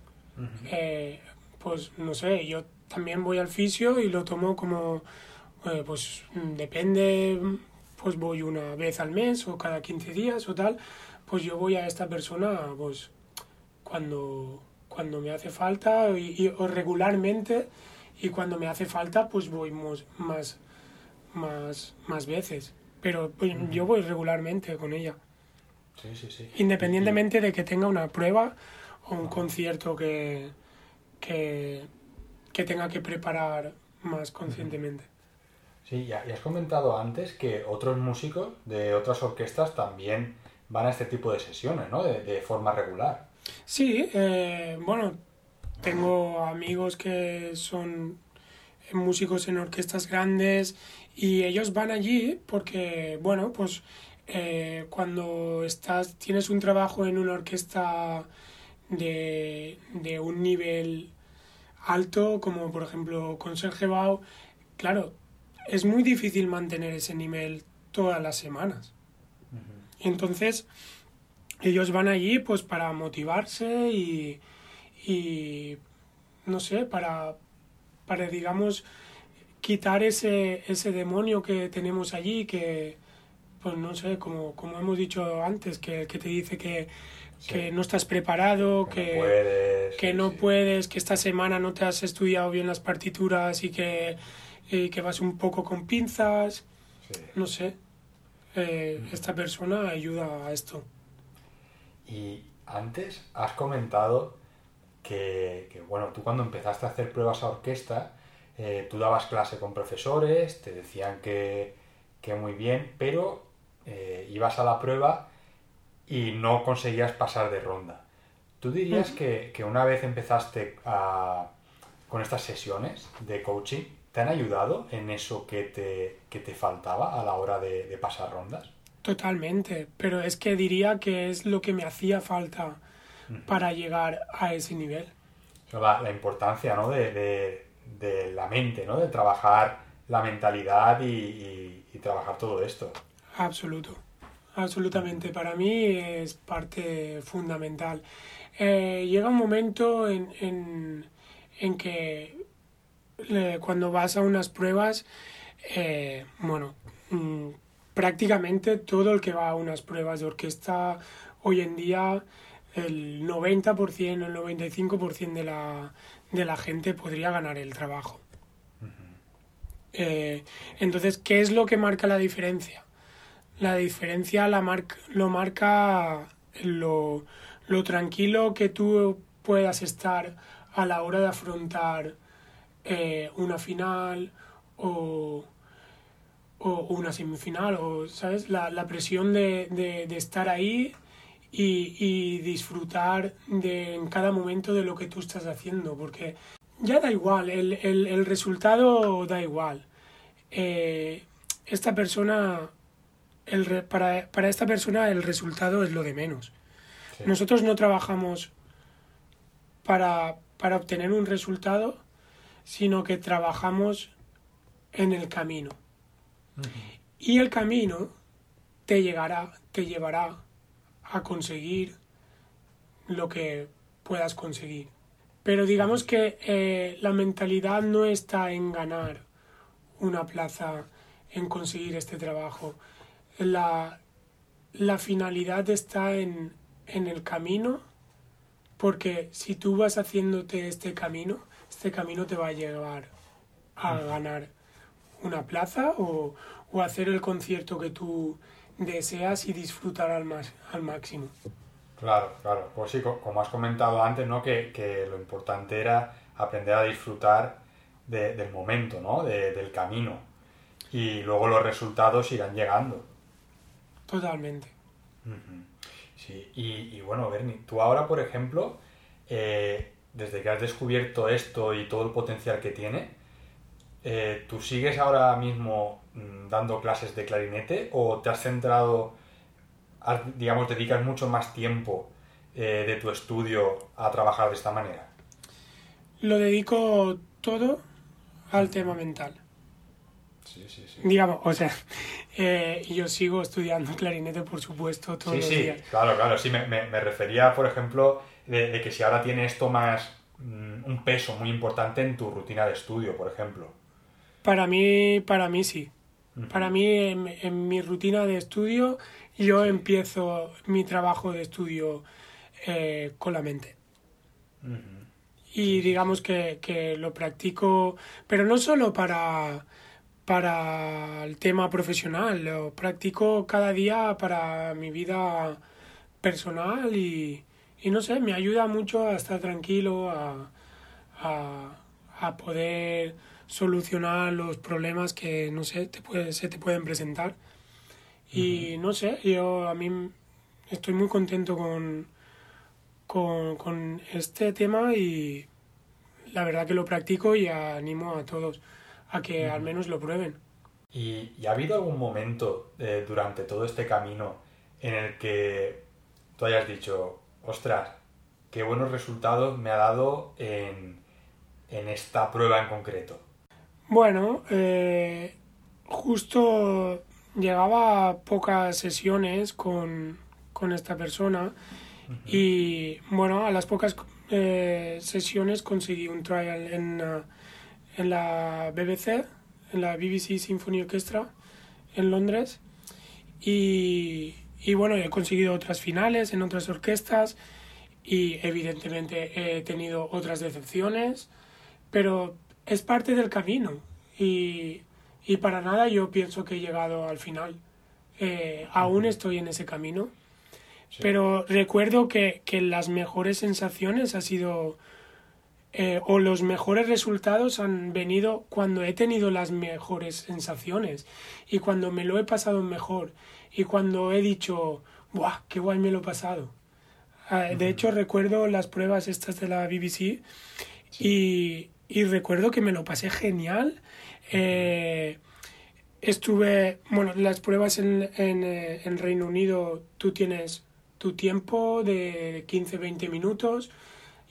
Eh, pues no sé, yo también voy al fisio y lo tomo como, eh, pues depende, pues voy una vez al mes o cada 15 días o tal, pues yo voy a esta persona pues cuando, cuando me hace falta y, o regularmente y cuando me hace falta pues voy más, más, más veces. Pero pues, yo voy regularmente con ella. Independientemente de que tenga una prueba un concierto que, que, tenga que preparar más conscientemente. Sí, ya, has comentado antes que otros músicos de otras orquestas también van a este tipo de sesiones, ¿no? De, forma regular. Sí, eh, bueno, tengo amigos que son músicos en orquestas grandes y ellos van allí porque, bueno, pues eh, cuando estás, tienes un trabajo en una orquesta de, de un nivel alto, como por ejemplo con Sergio Bao, claro, es muy difícil mantener ese nivel todas las semanas. Entonces, ellos van allí pues para motivarse y, y no sé, para, para digamos, quitar ese, ese demonio que tenemos allí, que, pues no sé, como, como hemos dicho antes, que, que te dice que que no estás preparado, que, no, puedes, que, no puedes, que esta semana no te has estudiado bien las partituras y que, que vas un poco con pinzas. No sé. Eh, esta persona ayuda a esto. Y antes has comentado que, que, bueno, tú cuando empezaste a hacer pruebas a orquesta, eh, tú dabas clase con profesores, te decían que, que muy bien, pero eh, ibas a la prueba y no conseguías pasar de ronda. ¿Tú dirías que, que, una vez empezaste a, con estas sesiones de coaching, te han ayudado en eso que te, que te faltaba a la hora de, de, pasar rondas? Totalmente, pero es que diría que es lo que me hacía falta para llegar a ese nivel. La, la importancia ¿no? de, de, de, la mente, ¿no? de trabajar la mentalidad y, trabajar todo esto. Absoluto, absolutamente. Para mí es parte fundamental. Eh, llega un momento en, en, que eh, cuando vas a unas pruebas, eh, bueno, mm, prácticamente todo el que va a unas pruebas de orquesta hoy en día, el 90%, el 95% de la, de la gente podría ganar el trabajo. Eh, entonces, ¿qué es lo que marca la diferencia? La diferencia la lo marca lo, lo tranquilo que tú puedas estar a la hora de afrontar eh, una final o, o, una semifinal, o, ¿sabes? La, la presión de, de, estar ahí y, y disfrutar de, en cada momento de lo que tú estás haciendo, porque ya da igual, el, el, el resultado da igual. Eh, esta persona, el, para, para, esta persona el resultado es lo de menos. Nosotros no trabajamos para, para obtener un resultado, sino que trabajamos en el camino. Y el camino te llegará, te llevará a conseguir lo que puedas conseguir. Pero digamos que eh, la mentalidad no está en ganar una plaza, en conseguir este trabajo. La, la finalidad está en, en el camino, porque si tú vas haciéndote este camino, este camino te va a llevar a ganar una plaza o, o hacer el concierto que tú deseas y disfrutar al, más, al máximo. Claro, claro. Pues sí, como has comentado antes, ¿no? Que, que lo importante era aprender a disfrutar de, del momento, ¿no? De, del camino. Y luego los resultados irán llegando. Totalmente. Sí, y, y, bueno, Bernie, tú ahora, por ejemplo, eh, desde que has descubierto esto y todo el potencial que tiene, eh, ¿tú sigues ahora mismo mm, dando clases de clarinete o te has centrado, digamos, dedicas mucho más tiempo eh, de tu estudio a trabajar de esta manera? Lo dedico todo al tema mental. Sí, sí, sí. Digamos, o sea, eh, yo sigo estudiando clarinete, por supuesto, todos sí, los sí, días. claro, claro. Sí, me, me, me refería, por ejemplo, de, de, que si ahora tiene esto más, mm, un peso muy importante en tu rutina de estudio, por ejemplo. Para mí, para mí sí. Uh -huh. Para mí, en, en, mi rutina de estudio, yo sí. empiezo mi trabajo de estudio eh, con la mente. Uh -huh. Y digamos que, que, lo practico, pero no solo para, para el tema profesional, lo practico cada día para mi vida personal y, y no sé, me ayuda mucho a estar tranquilo, a, a, a poder solucionar los problemas que, no sé, te puede, se te pueden presentar. Y no sé, yo a mí estoy muy contento con, con, con, este tema y la verdad que lo practico y animo a todos a que al menos lo prueben. ¿Y, y ha habido algún momento eh, durante todo este camino en el que tú hayas dicho, ostras, qué buenos resultados me ha dado en, en esta prueba en concreto? Bueno, eh, justo llegaba a pocas sesiones con, con esta persona uh -huh. y bueno, a las pocas eh, sesiones conseguí un trial en, en la BBC, en la BBC Symphony Orchestra en Londres y, y bueno, he conseguido otras finales en otras orquestas y evidentemente he tenido otras decepciones, pero es parte del camino y, y para nada yo pienso que he llegado al final. Eh, aún estoy en ese camino, sí. pero recuerdo que, que, las mejores sensaciones ha sido eh, o los mejores resultados han venido cuando he tenido las mejores sensaciones. Y cuando me lo he pasado mejor. Y cuando he dicho, ¡buah, qué guay me lo he pasado! Uh, de hecho, recuerdo las pruebas estas de la BBC y, y recuerdo que me lo pasé genial. Eh, estuve, bueno, las pruebas en, en, eh, en, Reino Unido, tú tienes tu tiempo de 15-20 minutos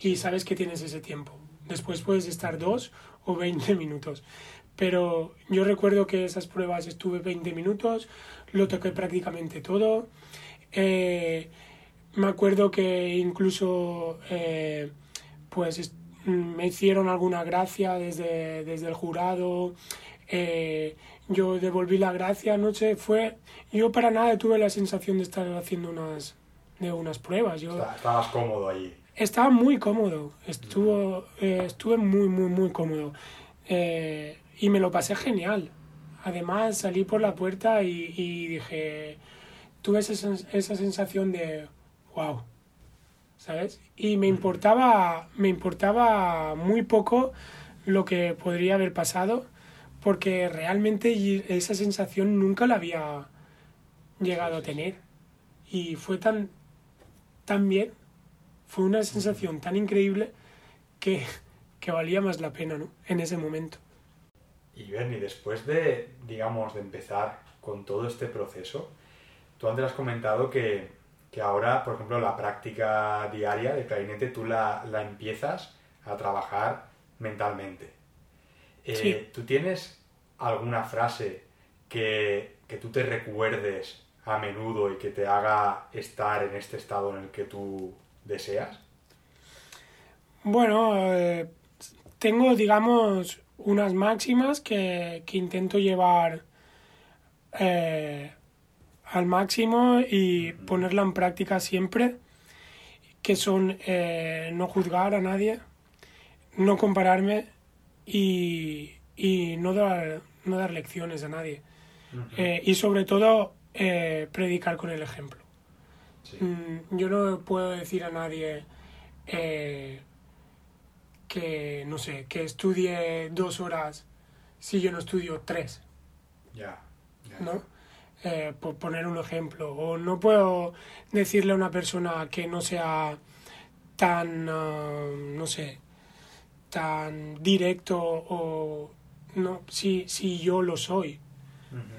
y sabes que tienes ese tiempo. Después puedes estar dos o 20 minutos. pero yo recuerdo que esas pruebas estuve 20 minutos, lo toqué prácticamente todo. Eh, me acuerdo que incluso eh, pues me hicieron alguna gracia desde, desde el jurado. Eh, yo devolví la gracia, no sé, fue... Yo para nada tuve la sensación de estar haciendo unas, de unas pruebas. Yo, Estabas cómodo allí. Estaba muy cómodo, estuvo, estuve muy, muy, muy cómodo. y me lo pasé genial. Además salí por la puerta y, y dije, tuve esa, esa sensación de, wow, ¿sabes? Y me importaba, me importaba muy poco lo que podría haber pasado, porque realmente esa sensación nunca la había llegado a tener. Y fue tan, tan bien, fue una sensación tan increíble que, que valía más la pena, ¿no? En ese momento. Y Bernie, después de, digamos, de empezar con todo este proceso, tú antes has comentado que, que ahora, por ejemplo, la práctica diaria de clarinete tú la, la empiezas a trabajar mentalmente. Eh, ¿Tú tienes alguna frase que, que, tú te recuerdes a menudo y que te haga estar en este estado en el que tú deseas? Bueno, eh, tengo, digamos, unas máximas que, que intento llevar eh, al máximo y ponerla en práctica siempre, que son eh, no juzgar a nadie, no compararme y, y no, dar, no dar lecciones a nadie. Eh, y sobre todo predicar con el ejemplo. Mm, yo no puedo decir a nadie que, no sé, que estudie dos horas si yo no estudio tres. Ya. ¿No? Eh, por poner un ejemplo. O no puedo decirle a una persona que no sea tan, ah, no sé, tan directo o no si, si yo lo soy,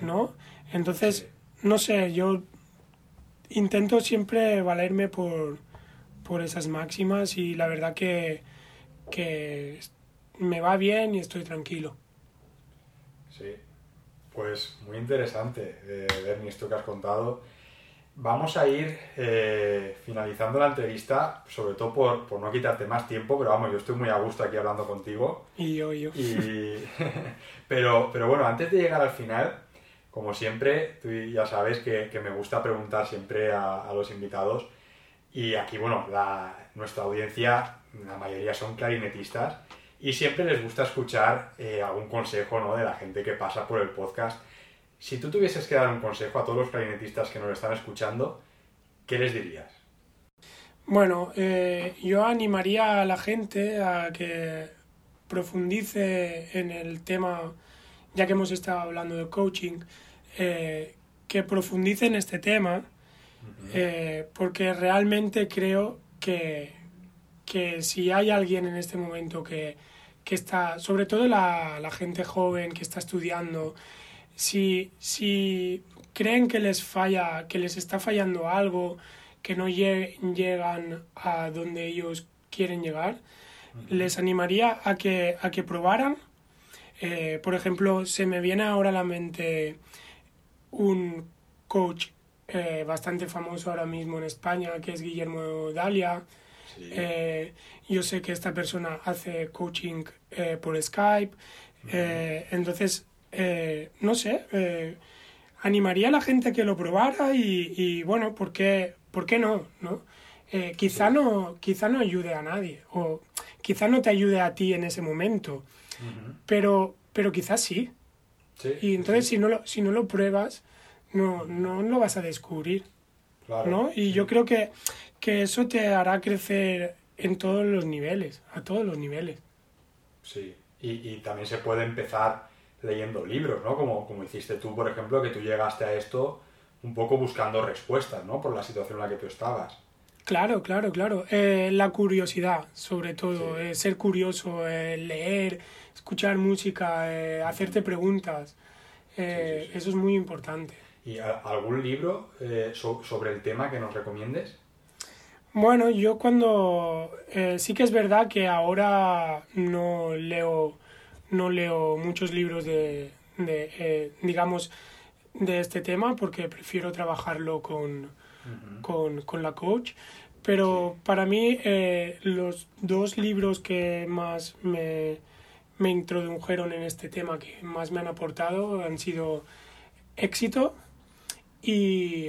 ¿no? Entonces, no sé, yo intento siempre valerme por, por esas máximas y la verdad que que me va bien y estoy tranquilo. Sí, pues muy interesante, eh, Bernie, esto que has contado. Vamos a ir eh, finalizando la entrevista, sobre todo por, por, no quitarte más tiempo, pero vamos, yo estoy muy a gusto aquí hablando contigo. Y yo, yo. Y... pero, pero bueno, antes de llegar al final, como siempre, tú ya sabes que, que me gusta preguntar siempre a, a, los invitados. Y aquí, bueno, nuestra audiencia la mayoría son clarinetistas y siempre les gusta escuchar eh, algún consejo ¿no? de la gente que pasa por el podcast. Si tú tuvieses que dar un consejo a todos los clarinetistas que nos están escuchando, ¿qué les dirías? Bueno, eh, yo animaría a la gente a que profundice en el tema, ya que hemos estado hablando de coaching, eh, que profundice en este tema, porque realmente creo que, que si hay alguien en este momento que, que está, sobre todo la, la, gente joven que está estudiando, si, si creen que les falla, que les está fallando algo, que no llegan a donde ellos quieren llegar, les animaría a que, a que probaran. Eh, por ejemplo, se me viene ahora a la mente un coach eh, bastante famoso ahora mismo en España, que es Guillermo Dalia, eh, yo sé que esta persona hace coaching eh, por Skype. Entonces, no sé, animaría a la gente a que lo probara y, y bueno, ¿por qué, ¿por qué no? ¿no? quizá, no, quizá no ayude a nadie o quizá no te ayude a ti en ese momento, pero, pero quizás sí. y entonces si, no lo, si no lo pruebas, no, no lo vas a descubrir. ¿no? Y yo creo que, que eso te hará crecer en todos los niveles, a todos los niveles. Sí, y, y también se puede empezar leyendo libros, ¿no? Como, como hiciste tú, por ejemplo, que tú llegaste a esto un poco buscando respuestas, ¿no? Por la situación en la que tú estabas. Claro, claro, claro. Eh, la curiosidad, sobre todo, eh, ser curioso, eh, leer, escuchar música, eh, hacerte preguntas. Sí, sí, eso es muy importante. ¿Y algún libro eh, so sobre el tema que nos recomiendes? Bueno, yo cuando... Sí que es verdad que ahora no leo, no leo muchos libros de, de eh, digamos, de este tema porque prefiero trabajarlo con, con, con la coach. Pero para mí eh, los dos libros que más me, me introdujeron en este tema, que más me han aportado, han sido Éxito y,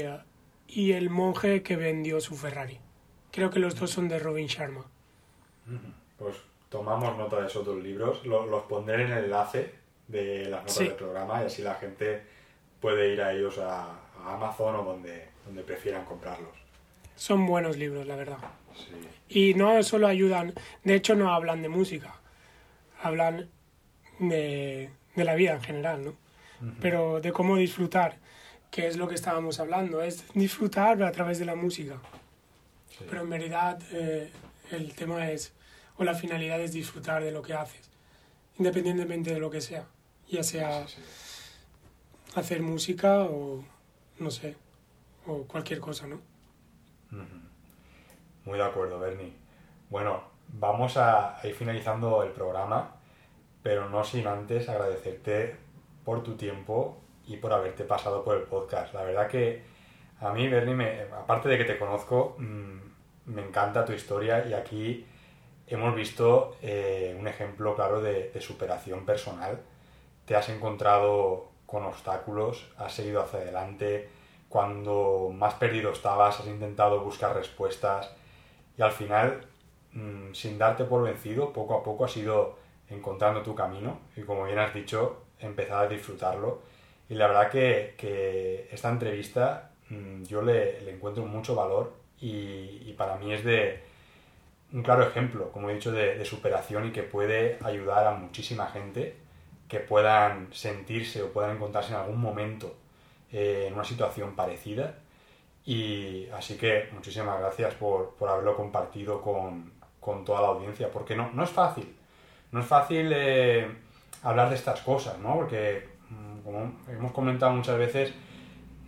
y El monje que vendió su Ferrari. Creo que los dos son de Robin Sharma. Pues tomamos nota de esos dos libros, los, los pondré en el enlace de las notas Sí. del programa y así la gente puede ir a ellos a, a Amazon o donde, donde prefieran comprarlos. Son buenos libros, la verdad. Sí. Y no solo ayudan, de hecho no hablan de música, hablan de, de la vida en general, ¿no? Pero de cómo disfrutar, que es lo que estábamos hablando, es disfrutar a través de la música. Sí. Pero en realidad eh, el tema es, o la finalidad es disfrutar de lo que haces, independientemente de lo que sea, ya sea sí. hacer música o, no sé, o cualquier cosa, ¿no? Muy de acuerdo, Bernie. Bueno, vamos a ir finalizando el programa, pero no sin antes agradecerte por tu tiempo y por haberte pasado por el podcast. La verdad que a mí, Bernie, me- aparte de que te conozco, mm, me encanta tu historia y aquí hemos visto eh, un ejemplo claro de, de superación personal. Te has encontrado con obstáculos, has seguido hacia adelante, cuando más perdido estabas has intentado buscar respuestas y al final, mm, sin darte por vencido, poco a poco has ido encontrando tu camino y como bien has dicho, empezar a disfrutarlo. Y la verdad que, que esta entrevista mm, yo le, le encuentro mucho valor y, y para mí es de un claro ejemplo, como he dicho, de, de superación y que puede ayudar a muchísima gente que puedan sentirse o puedan encontrarse en algún momento eh, en una situación parecida. Y así que muchísimas gracias por, por haberlo compartido con, con toda la audiencia, porque no, no es fácil. No es fácil eh, hablar de estas cosas, ¿no? Porque, mm, como hemos comentado muchas veces,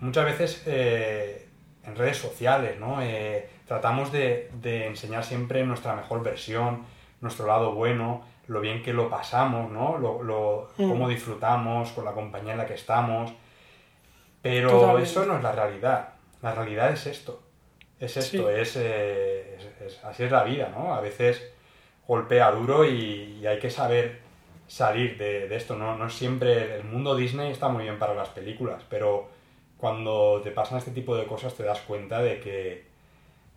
muchas veces eh, en redes sociales, ¿no? Eh, tratamos de, de enseñar siempre nuestra mejor versión, nuestro lado bueno, lo bien que lo pasamos, ¿no? Lo, lo- Mm. cómo disfrutamos con la compañía en la que estamos. Pero Totalmente. eso no es la realidad. La realidad es esto. Es esto, Sí. es, eh, es- es- así es la vida, ¿no? A veces golpea duro y, y hay que saber salir de, de esto. ¿no? no siempre el mundo Disney está muy bien para las películas, pero cuando te pasan este tipo de cosas te das cuenta de que,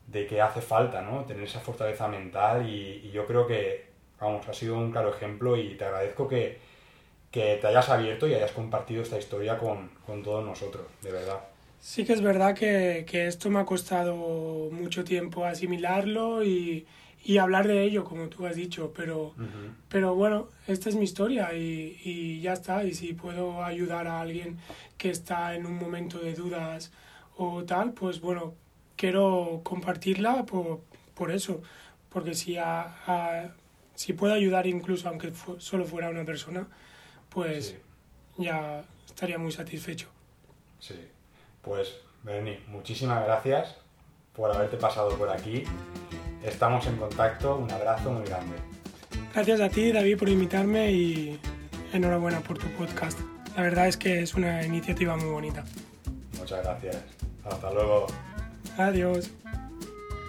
de que hace falta ¿no? tener esa fortaleza mental y, y yo creo que, vamos, ha sido un claro ejemplo y te agradezco que, que te hayas abierto y hayas compartido esta historia con, con todos nosotros, de verdad. Sí que es verdad que, que esto me ha costado mucho tiempo asimilarlo y, y hablar de ello, como tú has dicho, pero, pero bueno, esta es mi historia y, y ya está. Y si puedo ayudar a alguien que está en un momento de dudas o tal, pues bueno, quiero compartirla por, por eso. Porque si, a- a- si puedo ayudar incluso aunque fu- solo fuera una persona, pues Sí. ya estaría muy satisfecho. Sí, pues Bernie, muchísimas gracias por haberte pasado por aquí. Estamos en contacto, un abrazo muy grande. Gracias a ti, David, por invitarme y enhorabuena por tu podcast. La verdad es que es una iniciativa muy bonita. Muchas gracias. Hasta luego. Adiós.